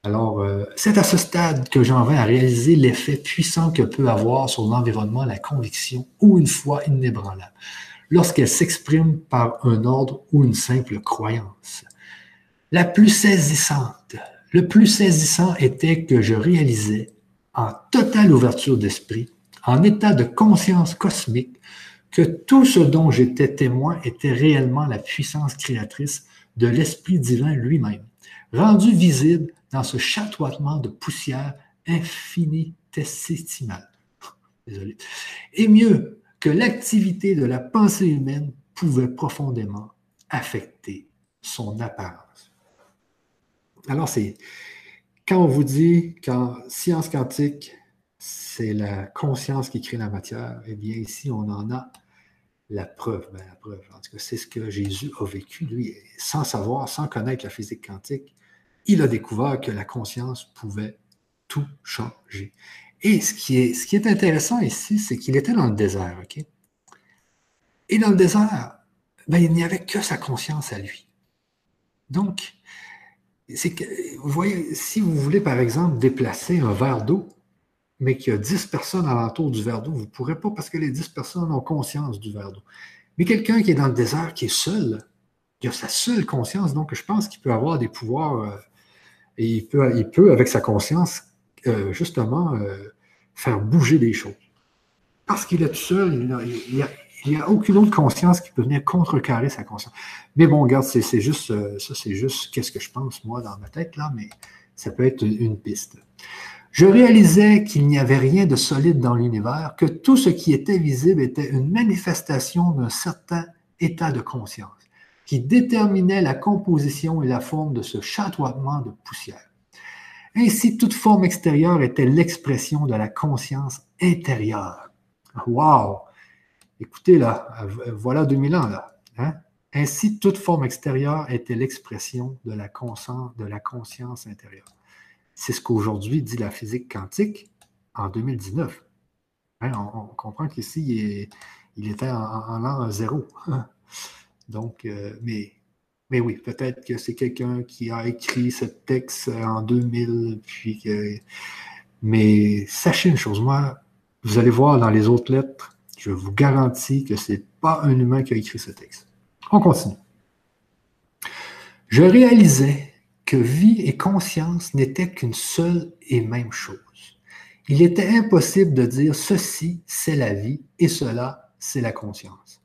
Alors, euh, c'est à ce stade que j'en viens à réaliser l'effet puissant que peut avoir sur l'environnement la conviction ou une foi inébranlable, lorsqu'elle s'exprime par un ordre ou une simple croyance. La plus saisissante, le plus saisissant était que je réalisais en totale ouverture d'esprit, en état de conscience cosmique, que tout ce dont j'étais témoin était réellement la puissance créatrice de l'Esprit divin lui-même, rendu visible dans ce chatoiement de poussière infinitésimale. Désolé. Et mieux, que l'activité de la pensée humaine pouvait profondément affecter son apparence. Alors, c'est quand on vous dit qu'en science quantique, c'est la conscience qui crée la matière, eh bien, ici, on en a la preuve. Ben, la preuve, en tout cas, c'est ce que Jésus a vécu, lui, sans savoir, sans connaître la physique quantique. Il a découvert que la conscience pouvait tout changer. Et ce qui est, intéressant ici, c'est qu'il était dans le désert, OK? Et dans le désert, ben, il n'y avait que sa conscience à lui. Donc, c'est que, vous voyez, si vous voulez, par exemple, déplacer un verre d'eau, mais qu'il y a 10 personnes alentour du verre d'eau, vous ne pourrez pas parce que les 10 personnes ont conscience du verre d'eau. Mais quelqu'un qui est dans le désert, qui est seul, il a sa seule conscience, donc je pense qu'il peut avoir des pouvoirs euh, et il peut, il peut, avec sa conscience, euh, justement, euh, faire bouger des choses. Parce qu'il est tout seul, il, a, il n'y a aucune autre conscience qui peut venir contrecarrer sa conscience. Mais bon, regarde, c'est juste, euh, ça, c'est juste qu'est-ce que je pense, moi, dans ma tête, là, mais ça peut être une piste. Je réalisais qu'il n'y avait rien de solide dans l'univers, que tout ce qui était visible était une manifestation d'un certain état de conscience qui déterminait la composition et la forme de ce chatoiement de poussière. Ainsi, toute forme extérieure était l'expression de la conscience intérieure. Wow! Écoutez, là, voilà 2000 ans, là. Hein. Ainsi, toute forme extérieure était l'expression de, la conscience, intérieure. C'est ce qu'aujourd'hui dit la physique quantique en 2019. Hein, on, comprend qu'ici, il, était en, l'an zéro. Donc, euh, mais, oui, peut-être que c'est quelqu'un qui a écrit ce texte en 2000, puis Mais sachez une chose, moi, vous allez voir dans les autres lettres, je vous garantis que ce n'est pas un humain qui a écrit ce texte. On continue. Je réalisais que vie et conscience n'étaient qu'une seule et même chose. Il était impossible de dire ceci, c'est la vie et cela, c'est la conscience.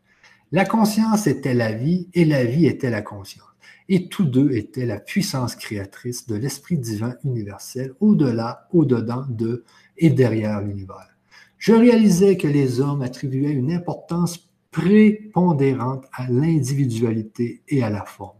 La conscience était la vie et la vie était la conscience. Et tous deux étaient la puissance créatrice de l'Esprit divin universel au-delà, au-dedans de et derrière l'univers je réalisais que les hommes attribuaient une importance prépondérante à l'individualité et à la forme.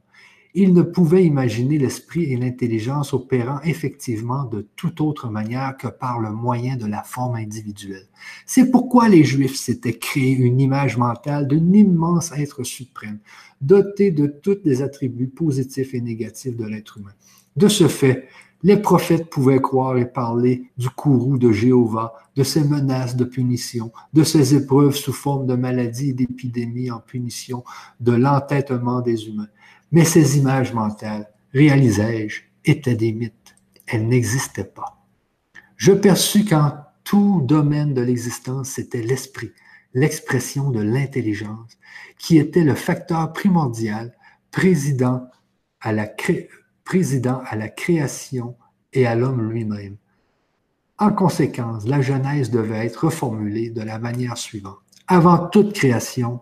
Ils ne pouvaient imaginer l'esprit et l'intelligence opérant effectivement de toute autre manière que par le moyen de la forme individuelle. C'est pourquoi les Juifs s'étaient créés une image mentale d'un immense être suprême, doté de tous les attributs positifs et négatifs de l'être humain. De ce fait, les prophètes pouvaient croire et parler du courroux de Jéhovah, de ses menaces de punition, de ses épreuves sous forme de maladies et d'épidémies en punition, de l'entêtement des humains. Mais ces images mentales, réalisais-je, étaient des mythes. Elles n'existaient pas. Je perçus qu'en tout domaine de l'existence, c'était l'esprit, l'expression de l'intelligence, qui était le facteur primordial, président à la création président à la création et à l'homme lui-même. En conséquence, la Genèse devait être reformulée de la manière suivante. Avant toute création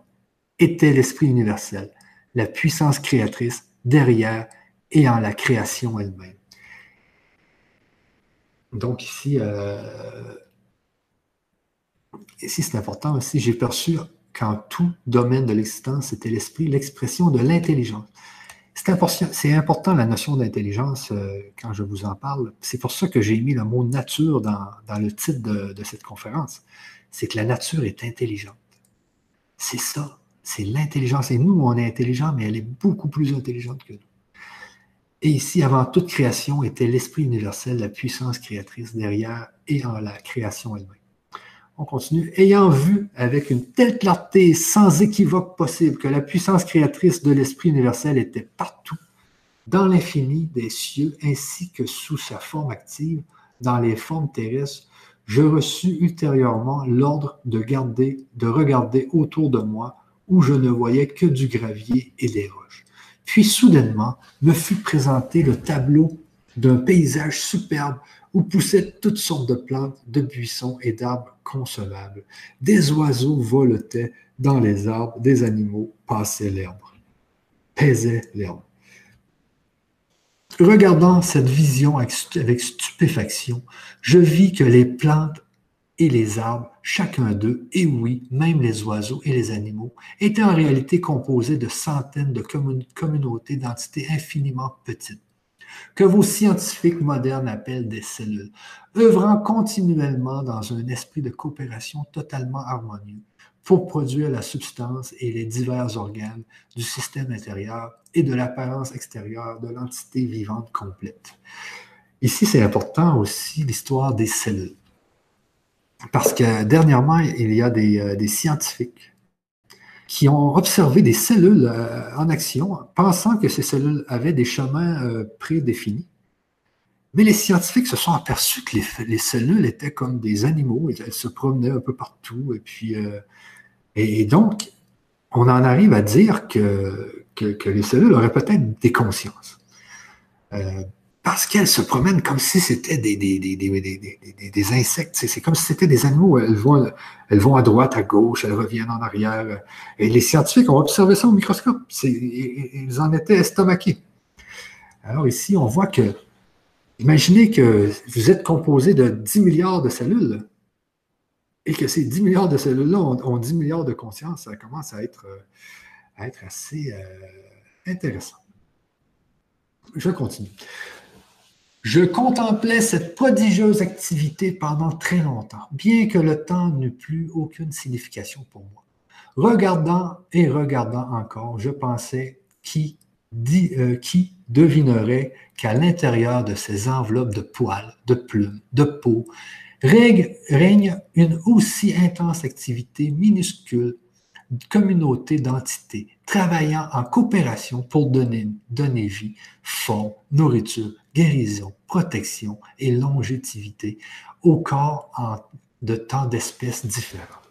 était l'Esprit universel, la puissance créatrice derrière et en la création elle-même. Donc ici, euh, ici c'est important aussi, j'ai perçu qu'en tout domaine de l'existence, c'était l'esprit, l'expression de l'intelligence. C'est important, la notion d'intelligence euh, quand je vous en parle. C'est pour ça que j'ai mis le mot nature dans, le titre de, cette conférence. C'est que la nature est intelligente. C'est ça. C'est l'intelligence. Et nous, on est intelligent, mais elle est beaucoup plus intelligente que nous. Et ici, avant toute création, était l'Esprit universel, la puissance créatrice derrière et en la création elle-même. On continue. Ayant vu avec une telle clarté sans équivoque possible que la puissance créatrice de l'Esprit universel était partout, dans l'infini des cieux, ainsi que sous sa forme active, dans les formes terrestres, je reçus ultérieurement l'ordre de garder, de regarder autour de moi où je ne voyais que du gravier et des roches. Puis soudainement me fut présenté le tableau d'un paysage superbe où poussaient toutes sortes de plantes, de buissons et d'arbres consommables. Des oiseaux voletaient dans les arbres, des animaux passaient l'herbe, paisaient l'herbe. Regardant cette vision avec stupéfaction, je vis que les plantes et les arbres, chacun d'eux, et oui, même les oiseaux et les animaux, étaient en réalité composés de centaines de communautés d'entités infiniment petites que vos scientifiques modernes appellent des cellules, œuvrant continuellement dans un esprit de coopération totalement harmonieux pour produire la substance et les divers organes du système intérieur et de l'apparence extérieure de l'entité vivante complète. Ici, c'est important aussi l'histoire des cellules. Parce que dernièrement, il y a des, euh, des scientifiques qui ont observé des cellules euh, en action, pensant que ces cellules avaient des chemins euh, prédéfinis. Mais les scientifiques se sont aperçus que les, cellules étaient comme des animaux, elles se promenaient un peu partout. Et, puis, euh, et donc, on en arrive à dire que, que, les cellules auraient peut-être des consciences parce qu'elles se promènent comme si c'était des, des, des, des, insectes. C'est comme si c'était des animaux. Elles vont, elles vont à droite, à gauche, elles reviennent en arrière. Et les scientifiques ont observé ça au microscope. Ils en étaient estomaqués. Alors ici, on voit que, imaginez que vous êtes composé de 10 milliards de cellules et que ces 10 milliards de cellules-là ont, 10 milliards de conscience. Ça commence à être, à être assez euh, intéressant. Je continue. Je contemplais cette prodigieuse activité pendant très longtemps, bien que le temps n'eût plus aucune signification pour moi. Regardant et regardant encore, je pensais qui, euh, qui devinerait qu'à l'intérieur de ces enveloppes de poils, de plumes, de peau, règne une aussi intense activité minuscule communauté d'entités travaillant en coopération pour donner, donner vie, forme, nourriture, guérison, protection et longévité au corps de tant d'espèces différentes.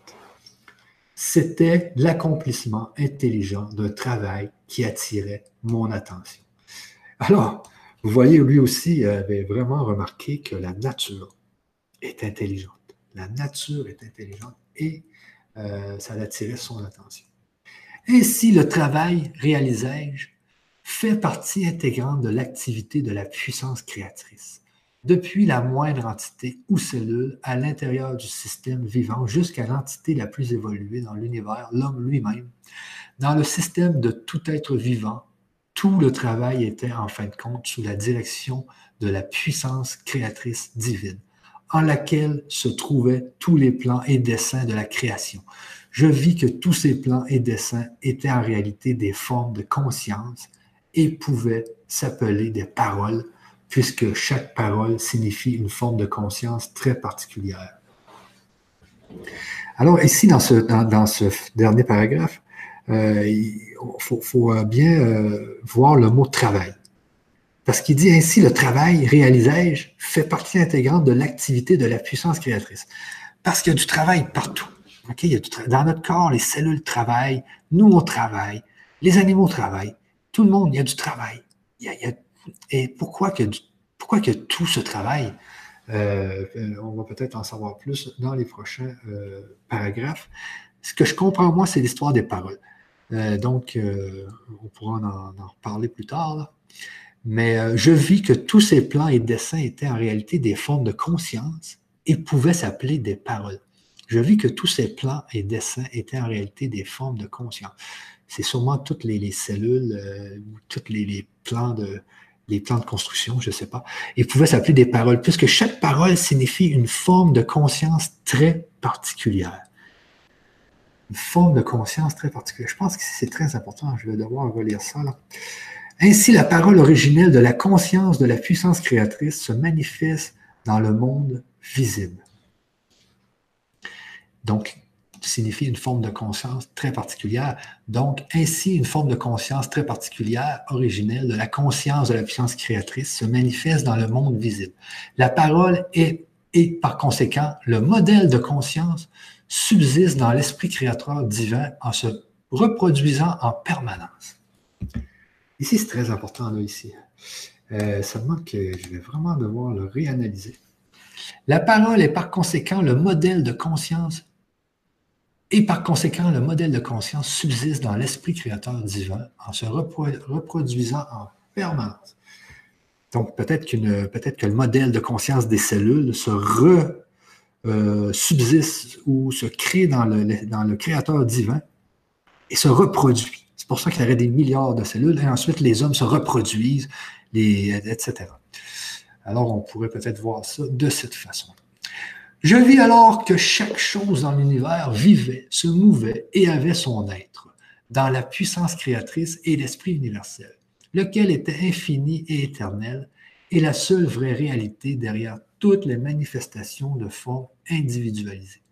C'était l'accomplissement intelligent d'un travail qui attirait mon attention. Alors, vous voyez, lui aussi avait vraiment remarqué que la nature est intelligente. La nature est intelligente et euh, ça attirait son attention. Ainsi, le travail, réalisais-je, fait partie intégrante de l'activité de la puissance créatrice, depuis la moindre entité ou cellule à l'intérieur du système vivant jusqu'à l'entité la plus évoluée dans l'univers, l'homme lui-même. Dans le système de tout être vivant, tout le travail était en fin de compte sous la direction de la puissance créatrice divine, en laquelle se trouvaient tous les plans et dessins de la création. Je vis que tous ces plans et dessins étaient en réalité des formes de conscience et pouvaient s'appeler des paroles, puisque chaque parole signifie une forme de conscience très particulière. Alors ici, dans ce, dernier paragraphe, euh, il faut, euh, bien euh, voir le mot travail. Parce qu'il dit ainsi, le travail, réalisais-je, fait partie intégrante de l'activité de la puissance créatrice. Parce qu'il y a du travail partout. il y a du dans notre corps, les cellules travaillent, nous, on travaille, les animaux travaillent, tout le monde, il y a du travail. et pourquoi que, pourquoi que tout ce travail? Euh, on va peut-être en savoir plus dans les prochains paragraphes. Ce que je comprends, moi, c'est l'histoire des paroles. donc, on pourra en, en, reparler plus tard. Mais je vis que tous ces plans et dessins étaient en réalité des formes de conscience et pouvaient s'appeler des paroles. Je vis que tous ces plans et dessins étaient en réalité des formes de conscience. C'est sûrement toutes les, cellules, euh, ou tous les, plans de, les plans de construction, je ne sais pas. Ils pouvaient s'appeler des paroles, puisque chaque parole signifie une forme de conscience très particulière. Une forme de conscience très particulière. Je pense que c'est très important. Je vais devoir relire ça. Ainsi, la parole originelle de la conscience de la puissance créatrice se manifeste dans le monde visible. Donc, signifie une forme de conscience très particulière. Donc, ainsi, une forme de conscience très particulière, originelle, de la conscience de la puissance créatrice se manifeste dans le monde visible. La parole est, et par conséquent, le modèle de conscience subsiste dans l'esprit créateur divin en se reproduisant en permanence. Ici, c'est très important, là, ici. Euh, seulement que je vais vraiment devoir le réanalyser. La parole est par conséquent le modèle de conscience et par conséquent, le modèle de conscience subsiste dans l'esprit créateur divin en se reproduisant en permanence. Donc, peut-être, peut que le modèle de conscience des cellules se re, euh, subsiste ou se crée dans le, créateur divin et se reproduit. C'est pour ça qu'il y aurait des milliards de cellules et ensuite les hommes se reproduisent, etc. Alors, on pourrait peut-être voir ça de cette façon. Je vis alors que chaque chose dans l'univers vivait, se mouvait et avait son être, dans la puissance créatrice et l'esprit universel, lequel était infini et éternel, et la seule vraie réalité derrière toutes les manifestations de forme individualisée.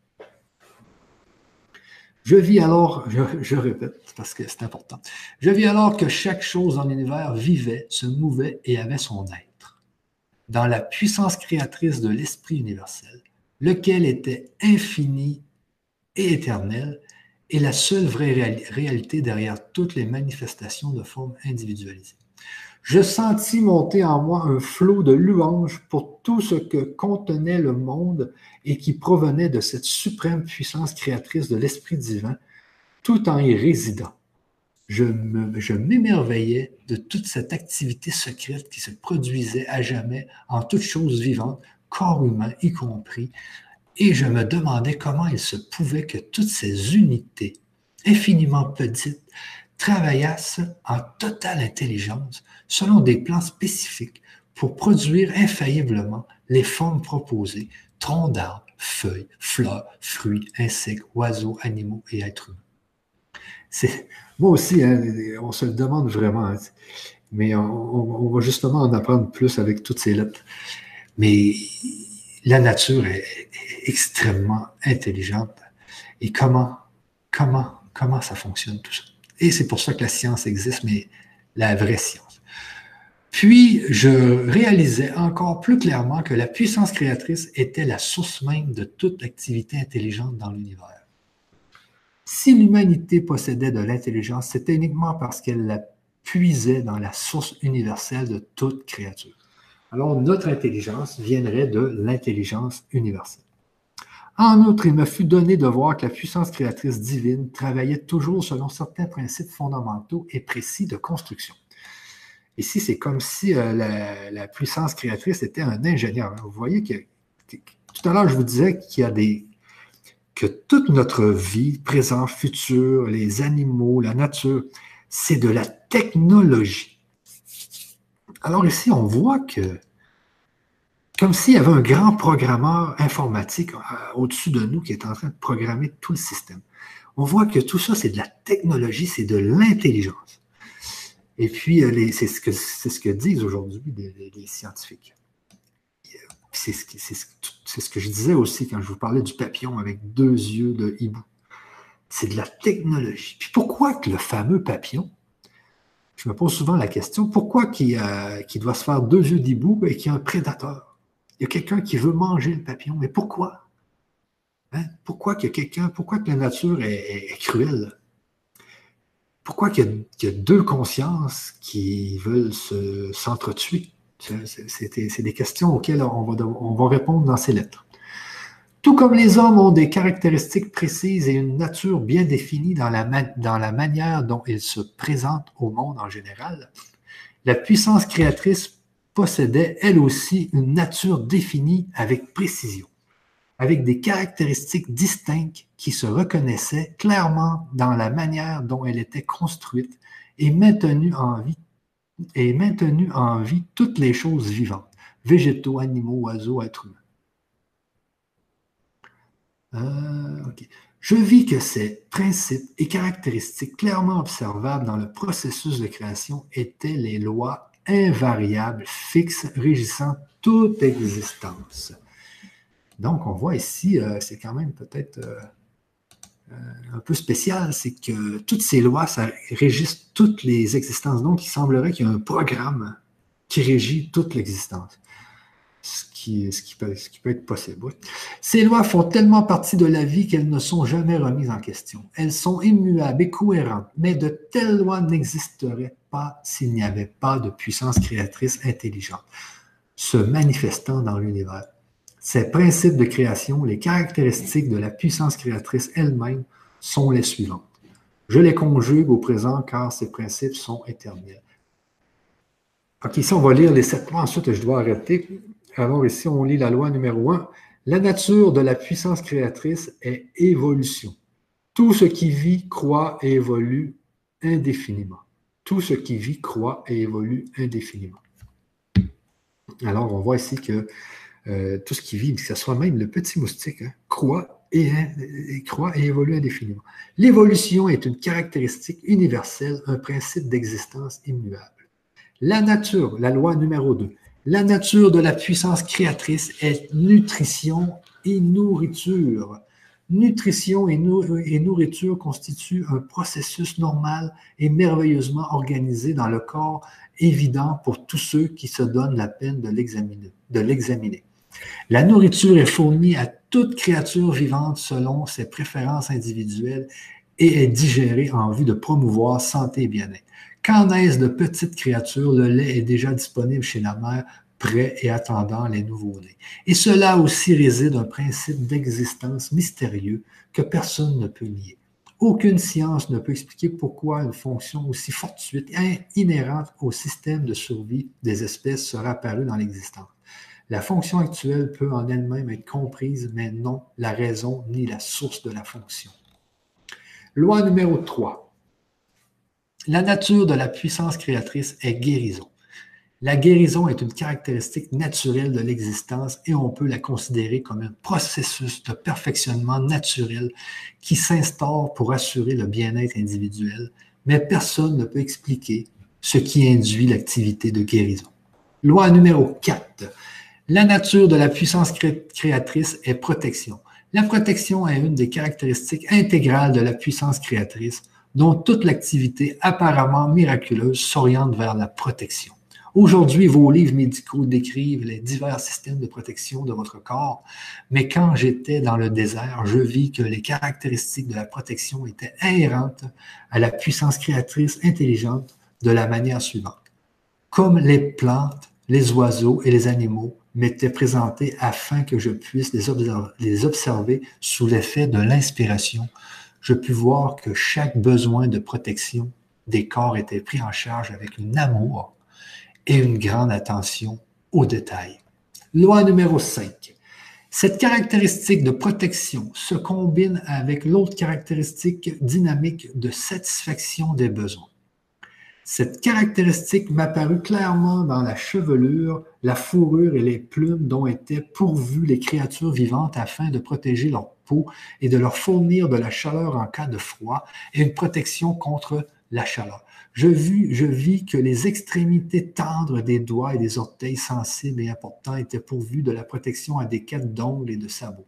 Je vis alors, je, je répète parce que c'est important, je vis alors que chaque chose dans l'univers vivait, se mouvait et avait son être, dans la puissance créatrice de l'esprit universel, lequel était infini et éternel, et la seule vraie réalité derrière toutes les manifestations de forme individualisée. Je sentis monter en moi un flot de louanges pour tout ce que contenait le monde et qui provenait de cette suprême puissance créatrice de l'Esprit divin, tout en y résidant. Je m'émerveillais de toute cette activité secrète qui se produisait à jamais en toutes choses vivantes, corps humain y compris, et je me demandais comment il se pouvait que toutes ces unités infiniment petites travaillassent en totale intelligence selon des plans spécifiques pour produire infailliblement les formes proposées, troncs d'arbres, feuilles, fleurs, fruits, insectes, oiseaux, animaux et êtres humains. moi aussi, hein, on se le demande vraiment, hein, mais on, va justement en apprendre plus avec toutes ces lettres. Mais la nature est, extrêmement intelligente. Et comment, comment, comment ça fonctionne tout ça? Et c'est pour ça que la science existe, mais la vraie science. Puis, je réalisais encore plus clairement que la puissance créatrice était la source même de toute activité intelligente dans l'univers. Si l'humanité possédait de l'intelligence, c'était uniquement parce qu'elle la puisait dans la source universelle de toute créature alors notre intelligence viendrait de l'intelligence universelle. En outre, il me fut donné de voir que la puissance créatrice divine travaillait toujours selon certains principes fondamentaux et précis de construction. Ici, c'est comme si euh, la, puissance créatrice était un ingénieur. Vous voyez que, tout à l'heure, je vous disais qu'il y a des que toute notre vie, présent, futur, les animaux, la nature, c'est de la technologie. Alors ici, on voit que, comme s'il y avait un grand programmeur informatique euh, au-dessus de nous qui est en train de programmer tout le système. On voit que tout ça, c'est de la technologie, c'est de l'intelligence. Et puis, euh, c'est ce, que, disent aujourd'hui les, scientifiques. C'est ce, ce, que je disais aussi quand je vous parlais du papillon avec deux yeux de hibou. C'est de la technologie. Puis pourquoi que le fameux papillon, je me pose souvent la question, pourquoi qui, euh, doit se faire deux yeux d'hibou et qu'il y a un prédateur? Il y a quelqu'un qui veut manger le papillon, mais pourquoi? Hein? Pourquoi quelqu'un, pourquoi que la nature est, cruelle? Pourquoi qu'il y, a deux consciences qui veulent s'entretuer? C'est des questions auxquelles on va répondre dans ces lettres. Tout comme les hommes ont des caractéristiques précises et une nature bien définie dans la, manière dont ils se présentent au monde en général, la puissance créatrice possédait elle aussi une nature définie avec précision, avec des caractéristiques distinctes qui se reconnaissaient clairement dans la manière dont elle était construite et maintenue en vie, et maintenue en vie toutes les choses vivantes, végétaux, animaux, oiseaux, êtres humains. Euh, Je vis que ces principes et caractéristiques clairement observables dans le processus de création étaient les lois invariables, fixes, régissant toute existence. Donc, on voit ici, euh, c'est quand même peut-être euh, un peu spécial, c'est que toutes ces lois, ça régissent toutes les existences. Donc, il semblerait qu'il y a un programme qui régit toute l'existence ce qui, ce qui, peut, ce qui peut être possible. Ces lois font tellement partie de la vie qu'elles ne sont jamais remises en question. Elles sont immuables et cohérentes, mais de telles lois n'existeraient pas s'il n'y avait pas de puissance créatrice intelligente se manifestant dans l'univers. Ces principes de création, les caractéristiques de la puissance créatrice elle-même sont les suivantes. Je les conjugue au présent car ces principes sont éternels. OK, ici, on va lire les sept lois. Ensuite, je dois arrêter alors ici, on lit la loi numéro 1. La nature de la puissance créatrice est évolution. Tout ce qui vit, croit et évolue indéfiniment. Tout ce qui vit, croit et évolue indéfiniment. Alors, on voit ici que euh, tout ce qui vit, que ce soit même le petit moustique, hein, croit, et, croit et évolue indéfiniment. L'évolution est une caractéristique universelle, un principe d'existence immuable. La nature, la loi numéro 2, la nature de la puissance créatrice est nutrition et nourriture. Nutrition et, nourriture constituent un processus normal et merveilleusement organisé dans le corps, évident pour tous ceux qui se donnent la peine de l'examiner. La nourriture est fournie à toute créature vivante selon ses préférences individuelles et est digérée en vue de promouvoir santé et bien-être. Qu'en est-ce de petites créatures, le lait est déjà disponible chez la mère, prêt et attendant les nouveaux-nés. Et cela aussi réside un principe d'existence mystérieux que personne ne peut nier. Aucune science ne peut expliquer pourquoi une fonction aussi fortuite et inhérente au système de survie des espèces sera apparue dans l'existence. La fonction actuelle peut en elle-même être comprise, mais non la raison ni la source de la fonction. Loi numéro 3. La nature de la puissance créatrice est guérison. La guérison est une caractéristique naturelle de l'existence et on peut la considérer comme un processus de perfectionnement naturel qui s'instaure pour assurer le bien-être individuel, mais personne ne peut expliquer ce qui induit l'activité de guérison. Loi numéro 4. La nature de la puissance créatrice est protection. La protection est une des caractéristiques intégrales de la puissance créatrice dont toute l'activité apparemment miraculeuse s'oriente vers la protection. Aujourd'hui, vos livres médicaux décrivent les divers systèmes de protection de votre corps, mais quand j'étais dans le désert, je vis que les caractéristiques de la protection étaient inhérentes à la puissance créatrice intelligente de la manière suivante. Comme les plantes, les oiseaux et les animaux m'étaient présentés afin que je puisse les observer, sous l'effet de l'inspiration je pus voir que chaque besoin de protection des corps était pris en charge avec un amour et une grande attention aux détails. Loi numéro 5. Cette caractéristique de protection se combine avec l'autre caractéristique dynamique de satisfaction des besoins. Cette caractéristique m'apparut clairement dans la chevelure, la fourrure et les plumes dont étaient pourvues les créatures vivantes afin de protéger leur et de leur fournir de la chaleur en cas de froid et une protection contre la chaleur. Je vis, je vis que les extrémités tendres des doigts et des orteils sensibles et importants étaient pourvus de la protection à des quêtes d'ongles et de sabots.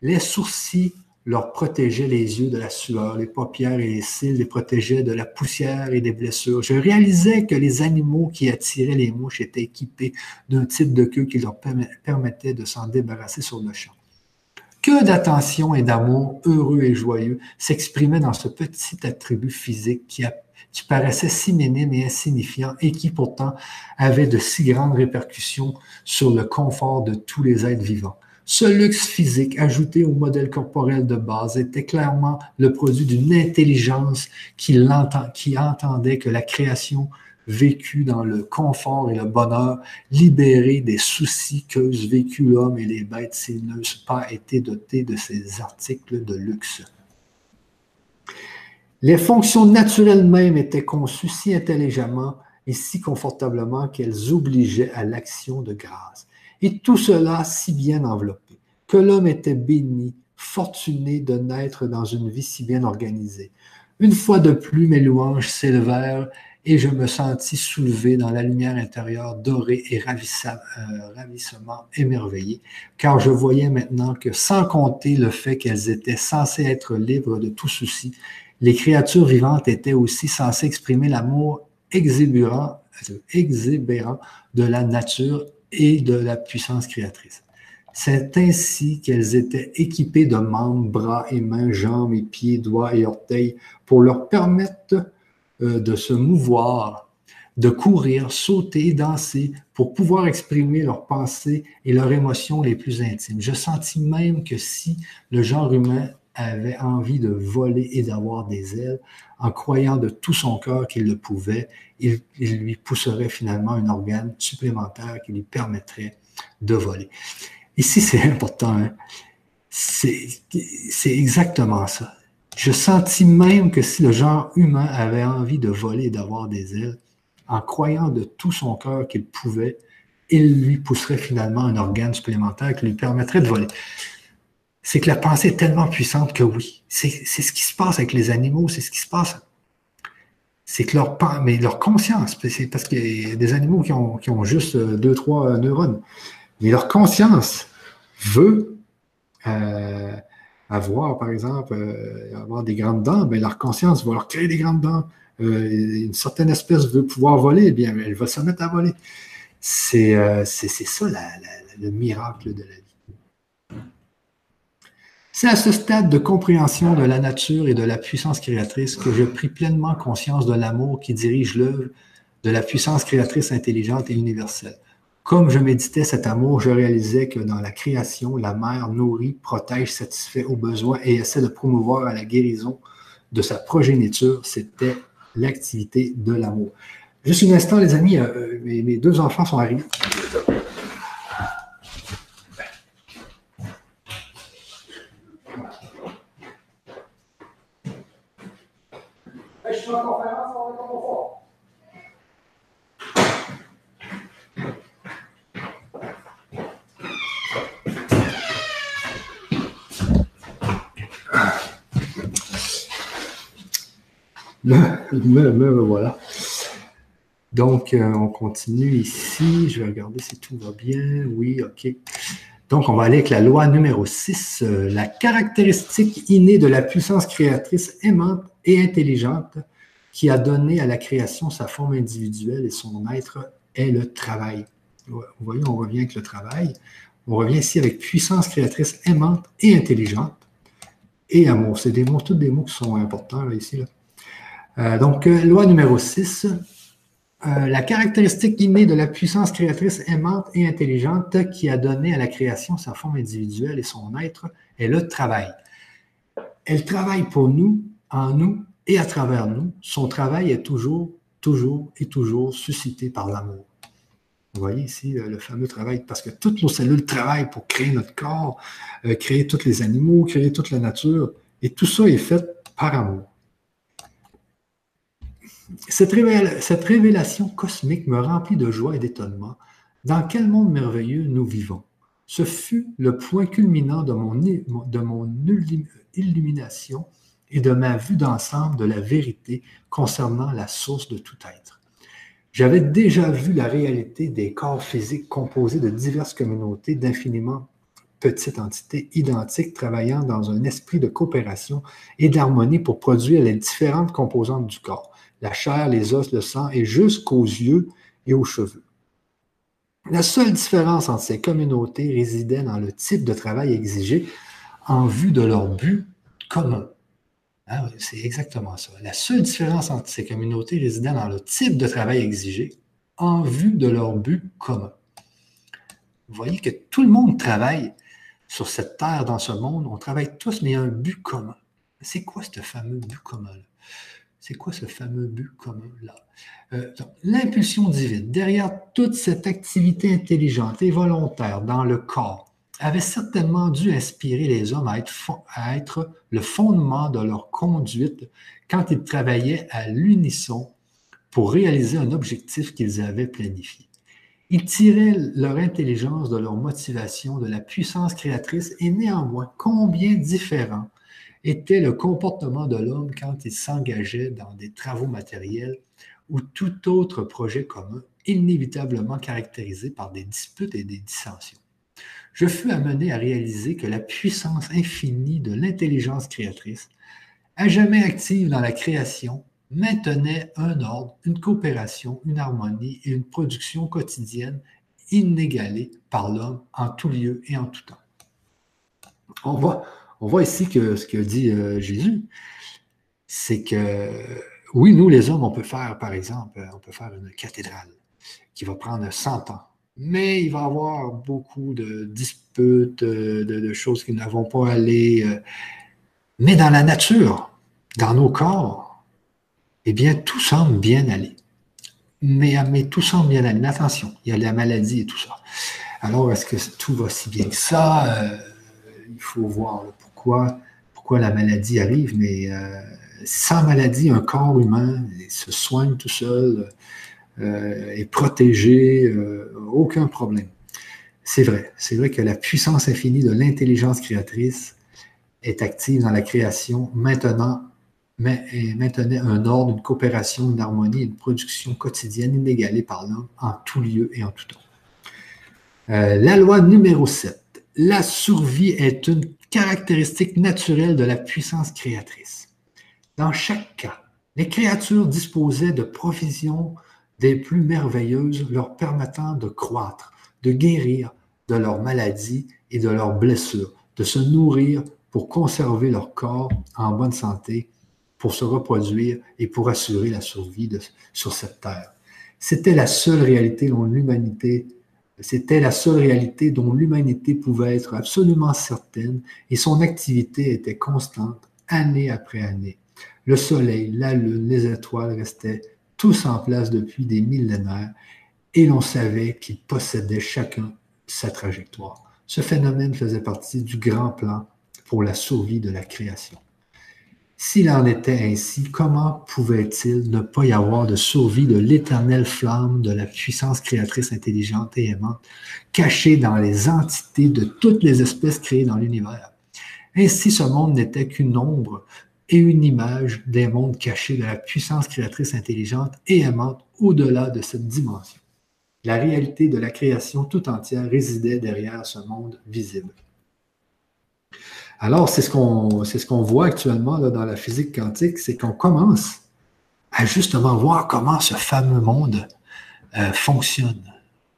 Les sourcils leur protégeaient les yeux de la sueur, les paupières et les cils les protégeaient de la poussière et des blessures. Je réalisais que les animaux qui attiraient les mouches étaient équipés d'un type de queue qui leur permettait de s'en débarrasser sur le champ. Que d'attention et d'amour heureux et joyeux s'exprimaient dans ce petit attribut physique qui, qui paraissaient si minimes et insignifiants et qui pourtant avaient de si grandes répercussions sur le confort de tous les êtres vivants. Ce luxe physique ajouté au modèle corporel de base était clairement le produit d'une intelligence qui entendait que la création vécue dans le confort et le bonheur, libérée des soucis qu'eussent vécu l'homme et les bêtes s'ils n'eussent pas été dotés de ces articles de luxe. Les fonctions naturelles mêmes étaient conçues si intelligemment et si confortablement qu'elles obligeaient à l'action de grâce. Et tout cela si bien enveloppé, que l'homme était béni, fortuné de naître dans une vie si bien organisée. Une fois de plus, mes louanges s'élevèrent et je me sentis soulevé dans la lumière intérieure dorée et ravissement, euh, ravissement émerveillé, car je voyais maintenant que sans compter le fait qu'elles étaient censées être libres de tout souci, les créatures vivantes étaient aussi censées exprimer l'amour exubérant, exubérant de la nature et de la puissance créatrice. C'est ainsi qu'elles étaient équipées de membres, bras et mains, jambes et pieds, doigts et orteils pour leur permettre euh, de se mouvoir, de courir, sauter, danser pour pouvoir exprimer leurs pensées et leurs émotions les plus intimes. Je sentis même que si le genre humain avait envie de voler et d'avoir des ailes, en croyant de tout son cœur qu'il le pouvait, il, lui pousserait finalement un organe supplémentaire qui lui permettrait de voler. Ici, c'est important. Hein. C'est exactement ça. Je sentis même que si le genre humain avait envie de voler et d'avoir des ailes, en croyant de tout son cœur qu'il pouvait, il lui pousserait finalement un organe supplémentaire qui lui permettrait de voler. C'est que la pensée est tellement puissante que oui, c'est ce qui se passe avec les animaux, c'est ce qui se passe. C'est que leur, mais leur conscience, c'est parce qu'il y a des animaux qui ont, qui ont juste deux, trois neurones, mais leur conscience veut euh, avoir, par exemple, euh, avoir des grandes dents, bien, leur conscience va leur créer des grandes dents. Euh, une certaine espèce veut pouvoir voler, eh bien, elle va se mettre à voler. C'est euh, ça le miracle de la vie. C'est à ce stade de compréhension de la nature et de la puissance créatrice que je pris pleinement conscience de l'amour qui dirige l'œuvre de la puissance créatrice intelligente et universelle. Comme je méditais cet amour, je réalisais que dans la création, la mère nourrit, protège, satisfait aux besoins et essaie de promouvoir à la guérison de sa progéniture. C'était l'activité de l'amour. Juste un instant, les amis, euh, mes, deux enfants sont arrivés. je suis en conférence, on va me, voilà. Donc, euh, on continue ici. Je vais regarder si tout va bien. Oui, OK. Donc, on va aller avec la loi numéro 6. Euh, la caractéristique innée de la puissance créatrice aimante et intelligente qui a donné à la création sa forme individuelle et son être est le travail. Vous voyez, on revient avec le travail. On revient ici avec puissance créatrice aimante et intelligente et amour. C'est des mots, tous des mots qui sont importants ici. Là. Euh, donc, euh, loi numéro 6. Euh, la caractéristique innée de la puissance créatrice aimante et intelligente qui a donné à la création sa forme individuelle et son être est le travail. Elle travaille pour nous, en nous et à travers nous. Son travail est toujours, toujours et toujours suscité par l'amour. Vous voyez ici le fameux travail, parce que toutes nos cellules travaillent pour créer notre corps, créer tous les animaux, créer toute la nature, et tout ça est fait par amour. Cette, révélation cosmique me remplit de joie et d'étonnement. Dans quel monde merveilleux nous vivons? Ce fut le point culminant de mon, illumination et de ma vue d'ensemble de la vérité concernant la source de tout être. J'avais déjà vu la réalité des corps physiques composés de diverses communautés d'infiniment petites entités identiques travaillant dans un esprit de coopération et d'harmonie pour produire les différentes composantes du corps la chair, les os, le sang, et jusqu'aux yeux et aux cheveux. La seule différence entre ces communautés résidait dans le type de travail exigé en vue de leur but commun. Ah c'est exactement ça. La seule différence entre ces communautés résidait dans le type de travail exigé en vue de leur but commun. Vous voyez que tout le monde travaille sur cette terre, dans ce monde. On travaille tous, mais il y a un but commun. C'est quoi ce fameux but commun-là? C'est quoi ce fameux but commun-là? Euh, l'impulsion divine, derrière toute cette activité intelligente et volontaire dans le corps, avait certainement dû inspirer les hommes à être, le fondement de leur conduite quand ils travaillaient à l'unisson pour réaliser un objectif qu'ils avaient planifié. Ils tiraient leur intelligence de leur motivation, de la puissance créatrice, et néanmoins, combien différent était le comportement de l'homme quand il s'engageait dans des travaux matériels ou tout autre projet commun, inévitablement caractérisé par des disputes et des dissensions je fus amené à réaliser que la puissance infinie de l'intelligence créatrice, à jamais active dans la création, maintenait un ordre, une coopération, une harmonie et une production quotidienne inégalée par l'homme en tout lieu et en tout temps. On on voit ici que ce que dit euh, Jésus, c'est que oui, nous les hommes, on peut faire, par exemple, on peut faire une cathédrale qui va prendre 100 ans mais il va y avoir beaucoup de disputes, euh, de, choses qui ne vont pas aller. Euh. Mais dans la nature, dans nos corps, eh bien, tout semble bien aller. Mais, tout semble bien aller. Mais attention, il y a la maladie et tout ça. Alors, est-ce que tout va si bien que ça? Euh, il faut voir pourquoi, pourquoi la maladie arrive, mais sans maladie, un corps humain se soigne tout seul euh, est protégé, euh, aucun problème. C'est vrai, c'est vrai que la puissance infinie de l'intelligence créatrice est active dans la création maintenant, mais maintenait un ordre, une coopération, une harmonie, une production quotidienne inégalée par l'homme en tout lieu et en tout temps. Euh, la loi numéro 7. La survie est une caractéristique naturelle de la puissance créatrice. Dans chaque cas, les créatures disposaient de provisions des plus merveilleuses leur permettant de croître, de guérir de leurs maladies et de leurs blessures, de se nourrir pour conserver leur corps en bonne santé, pour se reproduire et pour assurer la survie sur cette terre. C'était la seule réalité dont l'humanité c'était la seule réalité dont l'humanité pouvait être absolument certaine et son activité était constante année après année. Le soleil, la lune, les étoiles restaient tous en place depuis des millénaires, et l'on savait qu'ils possédaient chacun sa trajectoire. Ce phénomène faisait partie du grand plan pour la survie de la création. S'il en était ainsi, comment pouvait-il ne pas y avoir de survie de l'éternelle flamme de la puissance créatrice intelligente et aimante cachée dans les entités de toutes les espèces créées dans l'univers? Ainsi, ce monde n'était qu'une ombre et une image des mondes cachés de la puissance créatrice intelligente et aimante au-delà de cette dimension. La réalité de la création tout entière résidait derrière ce monde visible. Alors, c'est ce qu'on voit actuellement dans la physique quantique, c'est qu'on commence à justement voir comment ce fameux monde euh, fonctionne.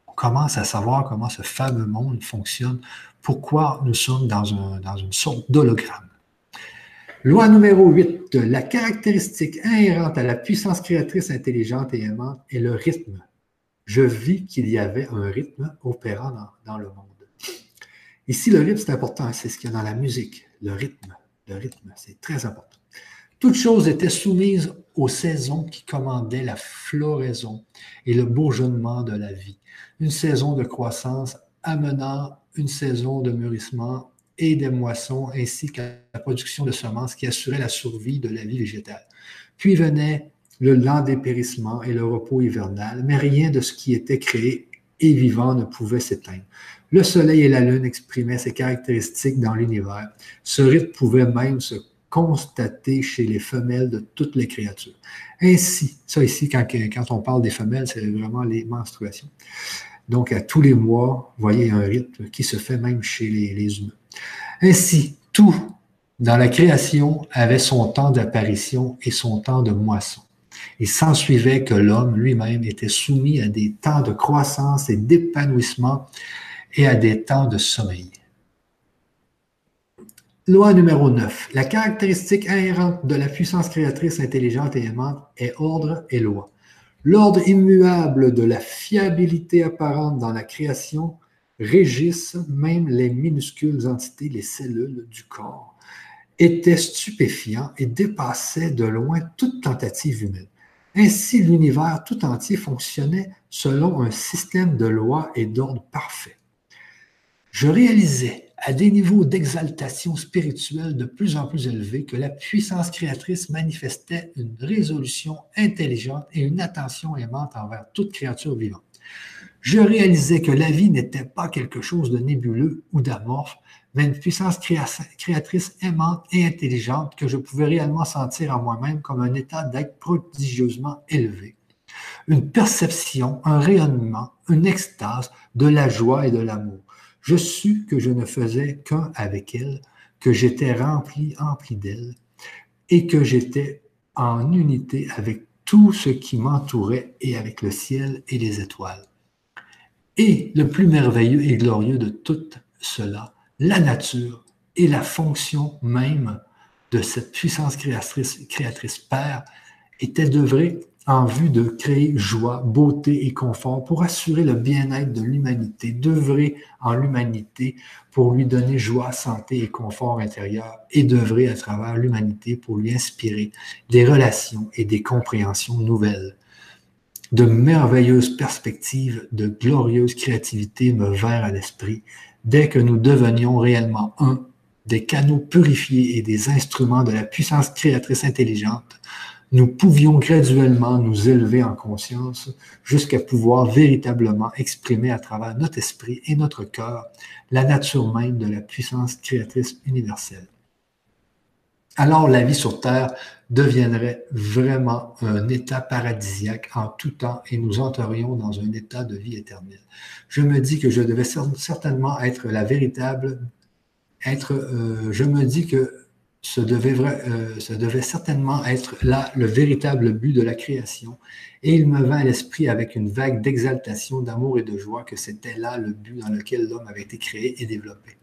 On commence à savoir comment ce fameux monde fonctionne, pourquoi nous sommes dans une sorte d'hologramme. Loi numéro 8. La caractéristique inhérente à la puissance créatrice intelligente et aimante est le rythme. Je vis qu'il y avait un rythme opérant dans, le monde. Ici, le rythme, c'est important. C'est ce qu'il y a dans la musique. Le rythme. Le rythme, c'est très important. Toutes choses étaient soumises aux saisons qui commandaient la floraison et le bourgeonnement de la vie. Une saison de croissance amenant une saison de mûrissement et des moissons, ainsi qu'à la production de semences qui assuraient la survie de la vie végétale. Puis venait le lent dépérissement et le repos hivernal, mais rien de ce qui était créé et vivant ne pouvait s'éteindre. Le soleil et la lune exprimaient ces caractéristiques dans l'univers. Ce rythme pouvait même se constater chez les femelles de toutes les créatures. Ainsi, ça ici, quand, on parle des femelles, c'est vraiment les menstruations. Donc, à tous les mois, vous voyez, un rythme qui se fait même chez les, les humains. Ainsi, tout dans la création avait son temps d'apparition et son temps de moisson. Il s'ensuivait que l'homme lui-même était soumis à des temps de croissance et d'épanouissement et à des temps de sommeil. Loi numéro 9. La caractéristique inhérente de la puissance créatrice intelligente et aimante est ordre et loi. L'ordre immuable de la fiabilité apparente dans la création régisse même les minuscules entités, les cellules du corps, était stupéfiant et dépassait de loin toute tentative humaine. Ainsi, l'univers tout entier fonctionnait selon un système de lois et d'ordre parfait. Je réalisais à des niveaux d'exaltation spirituelle de plus en plus élevés que la puissance créatrice manifestait une résolution intelligente et une attention aimante envers toute créature vivante. Je réalisais que la vie n'était pas quelque chose de nébuleux ou d'amorphe, mais une puissance créatrice aimante et intelligente que je pouvais réellement sentir en moi-même comme un état d'être prodigieusement élevé. Une perception, un rayonnement, une extase de la joie et de l'amour je sus que je ne faisais qu'un avec elle, que j'étais rempli, empli d'elle, et que j'étais en unité avec tout ce qui m'entourait et avec le ciel et les étoiles. Et le plus merveilleux et glorieux de tout cela, la nature et la fonction même de cette puissance créatrice, créatrice Père était d'œuvrer en vue de créer joie, beauté et confort pour assurer le bien-être de l'humanité, d'œuvrer en l'humanité pour lui donner joie, santé et confort intérieur et d'œuvrer à travers l'humanité pour lui inspirer des relations et des compréhensions nouvelles. De merveilleuses perspectives, de glorieuses créativités me vinrent à l'esprit dès que nous devenions réellement un des canaux purifiés et des instruments de la puissance créatrice intelligente nous pouvions graduellement nous élever en conscience jusqu'à pouvoir véritablement exprimer à travers notre esprit et notre cœur la nature même de la puissance créatrice universelle. Alors la vie sur Terre deviendrait vraiment un état paradisiaque en tout temps et nous entrerions dans un état de vie éternelle. Je me dis que je devais certainement être la véritable, être, euh, je me dis que ce devait, euh, devait, certainement être là le véritable but de la création. Et il me vint à l'esprit avec une vague d'exaltation, d'amour et de joie que c'était là le but dans lequel l'homme avait été créé et développé.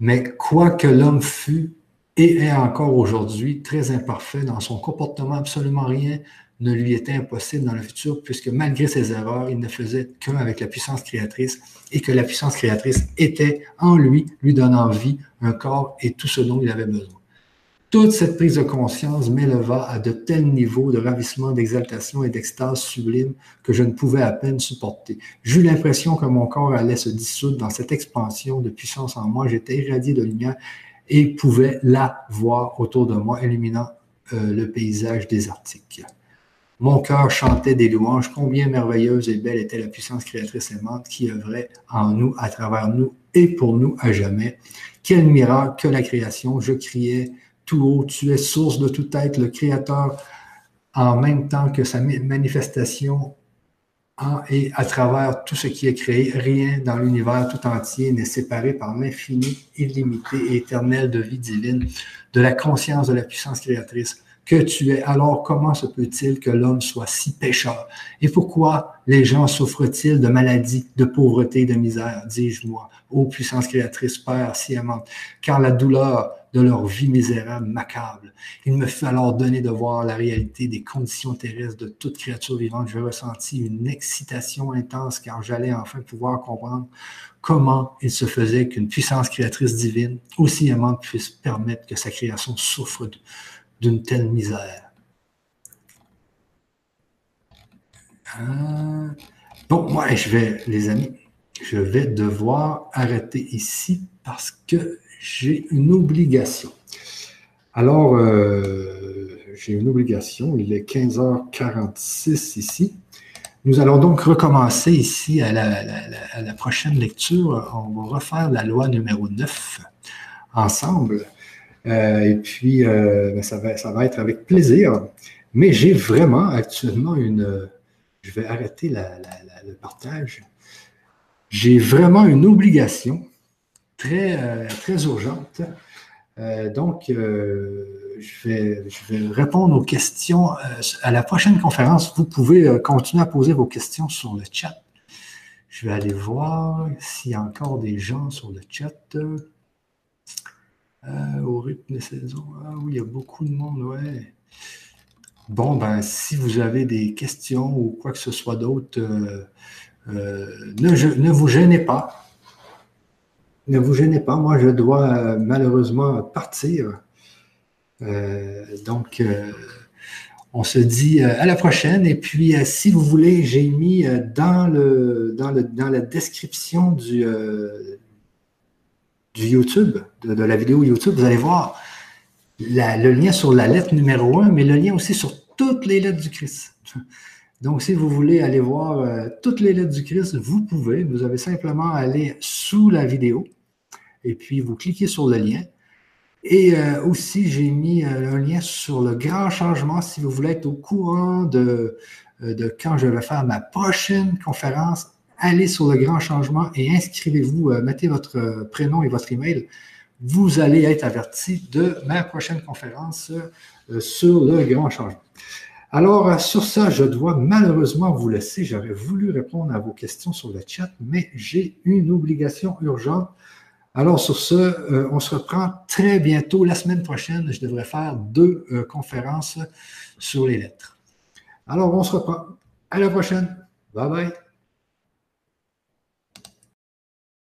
Mais quoi que l'homme fût et est encore aujourd'hui très imparfait dans son comportement, absolument rien ne lui était impossible dans le futur, puisque malgré ses erreurs, il ne faisait qu'un avec la puissance créatrice et que la puissance créatrice était en lui, lui donnant vie, un corps et tout ce dont il avait besoin. Toute cette prise de conscience m'éleva à de tels niveaux de ravissement, d'exaltation et d'extase sublime que je ne pouvais à peine supporter. J'eus l'impression que mon corps allait se dissoudre dans cette expansion de puissance en moi. J'étais irradié de lumière et pouvais la voir autour de moi, illuminant euh, le paysage désertique. Mon cœur chantait des louanges, combien merveilleuse et belle était la puissance créatrice aimante qui œuvrait en nous, à travers nous et pour nous à jamais. Quel miracle que la création! Je criais tout haut, tu es source de tout être, le Créateur, en même temps que sa manifestation en et à travers tout ce qui est créé. Rien dans l'univers tout entier n'est séparé par l'infini, illimité et éternel de vie divine, de la conscience de la puissance créatrice que tu es. Alors comment se peut-il que l'homme soit si pécheur? Et pourquoi les gens souffrent-ils de maladies, de pauvreté, de misère, dis-je moi, ô puissance créatrice, Père si aimante? Car la douleur de leur vie misérable m'accable. Il me fut alors donné de voir la réalité des conditions terrestres de toute créature vivante. Je ressentis une excitation intense car j'allais enfin pouvoir comprendre comment il se faisait qu'une puissance créatrice divine, aussi aimante, puisse permettre que sa création souffre de, d'une telle misère. Bon, moi, je vais, les amis, je vais devoir arrêter ici parce que j'ai une obligation. Alors, euh, j'ai une obligation. Il est 15h46 ici. Nous allons donc recommencer ici à la, à la, prochaine lecture. On va refaire la loi numéro 9 ensemble. Euh, et puis, euh, ben, ça, va, être avec plaisir. Mais j'ai vraiment actuellement une... Je vais arrêter le partage. J'ai vraiment une obligation très, euh, très urgente. donc, je vais répondre aux questions. à la prochaine conférence, vous pouvez continuer à poser vos questions sur le chat. Je vais aller voir s'il y a encore des gens sur le chat. Au rythme des saisons. Ah oui, il y a beaucoup de monde, ouais. Bon, ben, si vous avez des questions ou quoi que ce soit d'autre, ne, ne vous gênez pas. Ne vous gênez pas. Moi, je dois malheureusement partir. donc, on se dit euh, à la prochaine. Et puis, euh, si vous voulez, j'ai mis euh, dans, le, dans, le, dans la description du, du YouTube, de, la vidéo YouTube, vous allez voir le lien sur la lettre numéro 1, mais le lien aussi sur toutes les lettres du Christ. Donc, si vous voulez aller voir toutes les lettres du Christ, vous pouvez. Vous avez simplement à aller sous la vidéo et puis vous cliquez sur le lien. Et euh, aussi, j'ai mis euh, un lien sur le grand changement si vous voulez être au courant euh, de quand je vais faire ma prochaine conférence. Allez sur le grand changement et inscrivez-vous, mettez votre prénom et votre email. Vous allez être averti de ma prochaine conférence sur le grand changement. Alors, sur ça, je dois malheureusement vous laisser. J'aurais voulu répondre à vos questions sur le chat, mais j'ai une obligation urgente alors, sur ce, euh, on se reprend très bientôt. La semaine prochaine, je devrais faire deux euh, conférences sur les lettres. Alors, on se reprend. À la prochaine. Bye bye.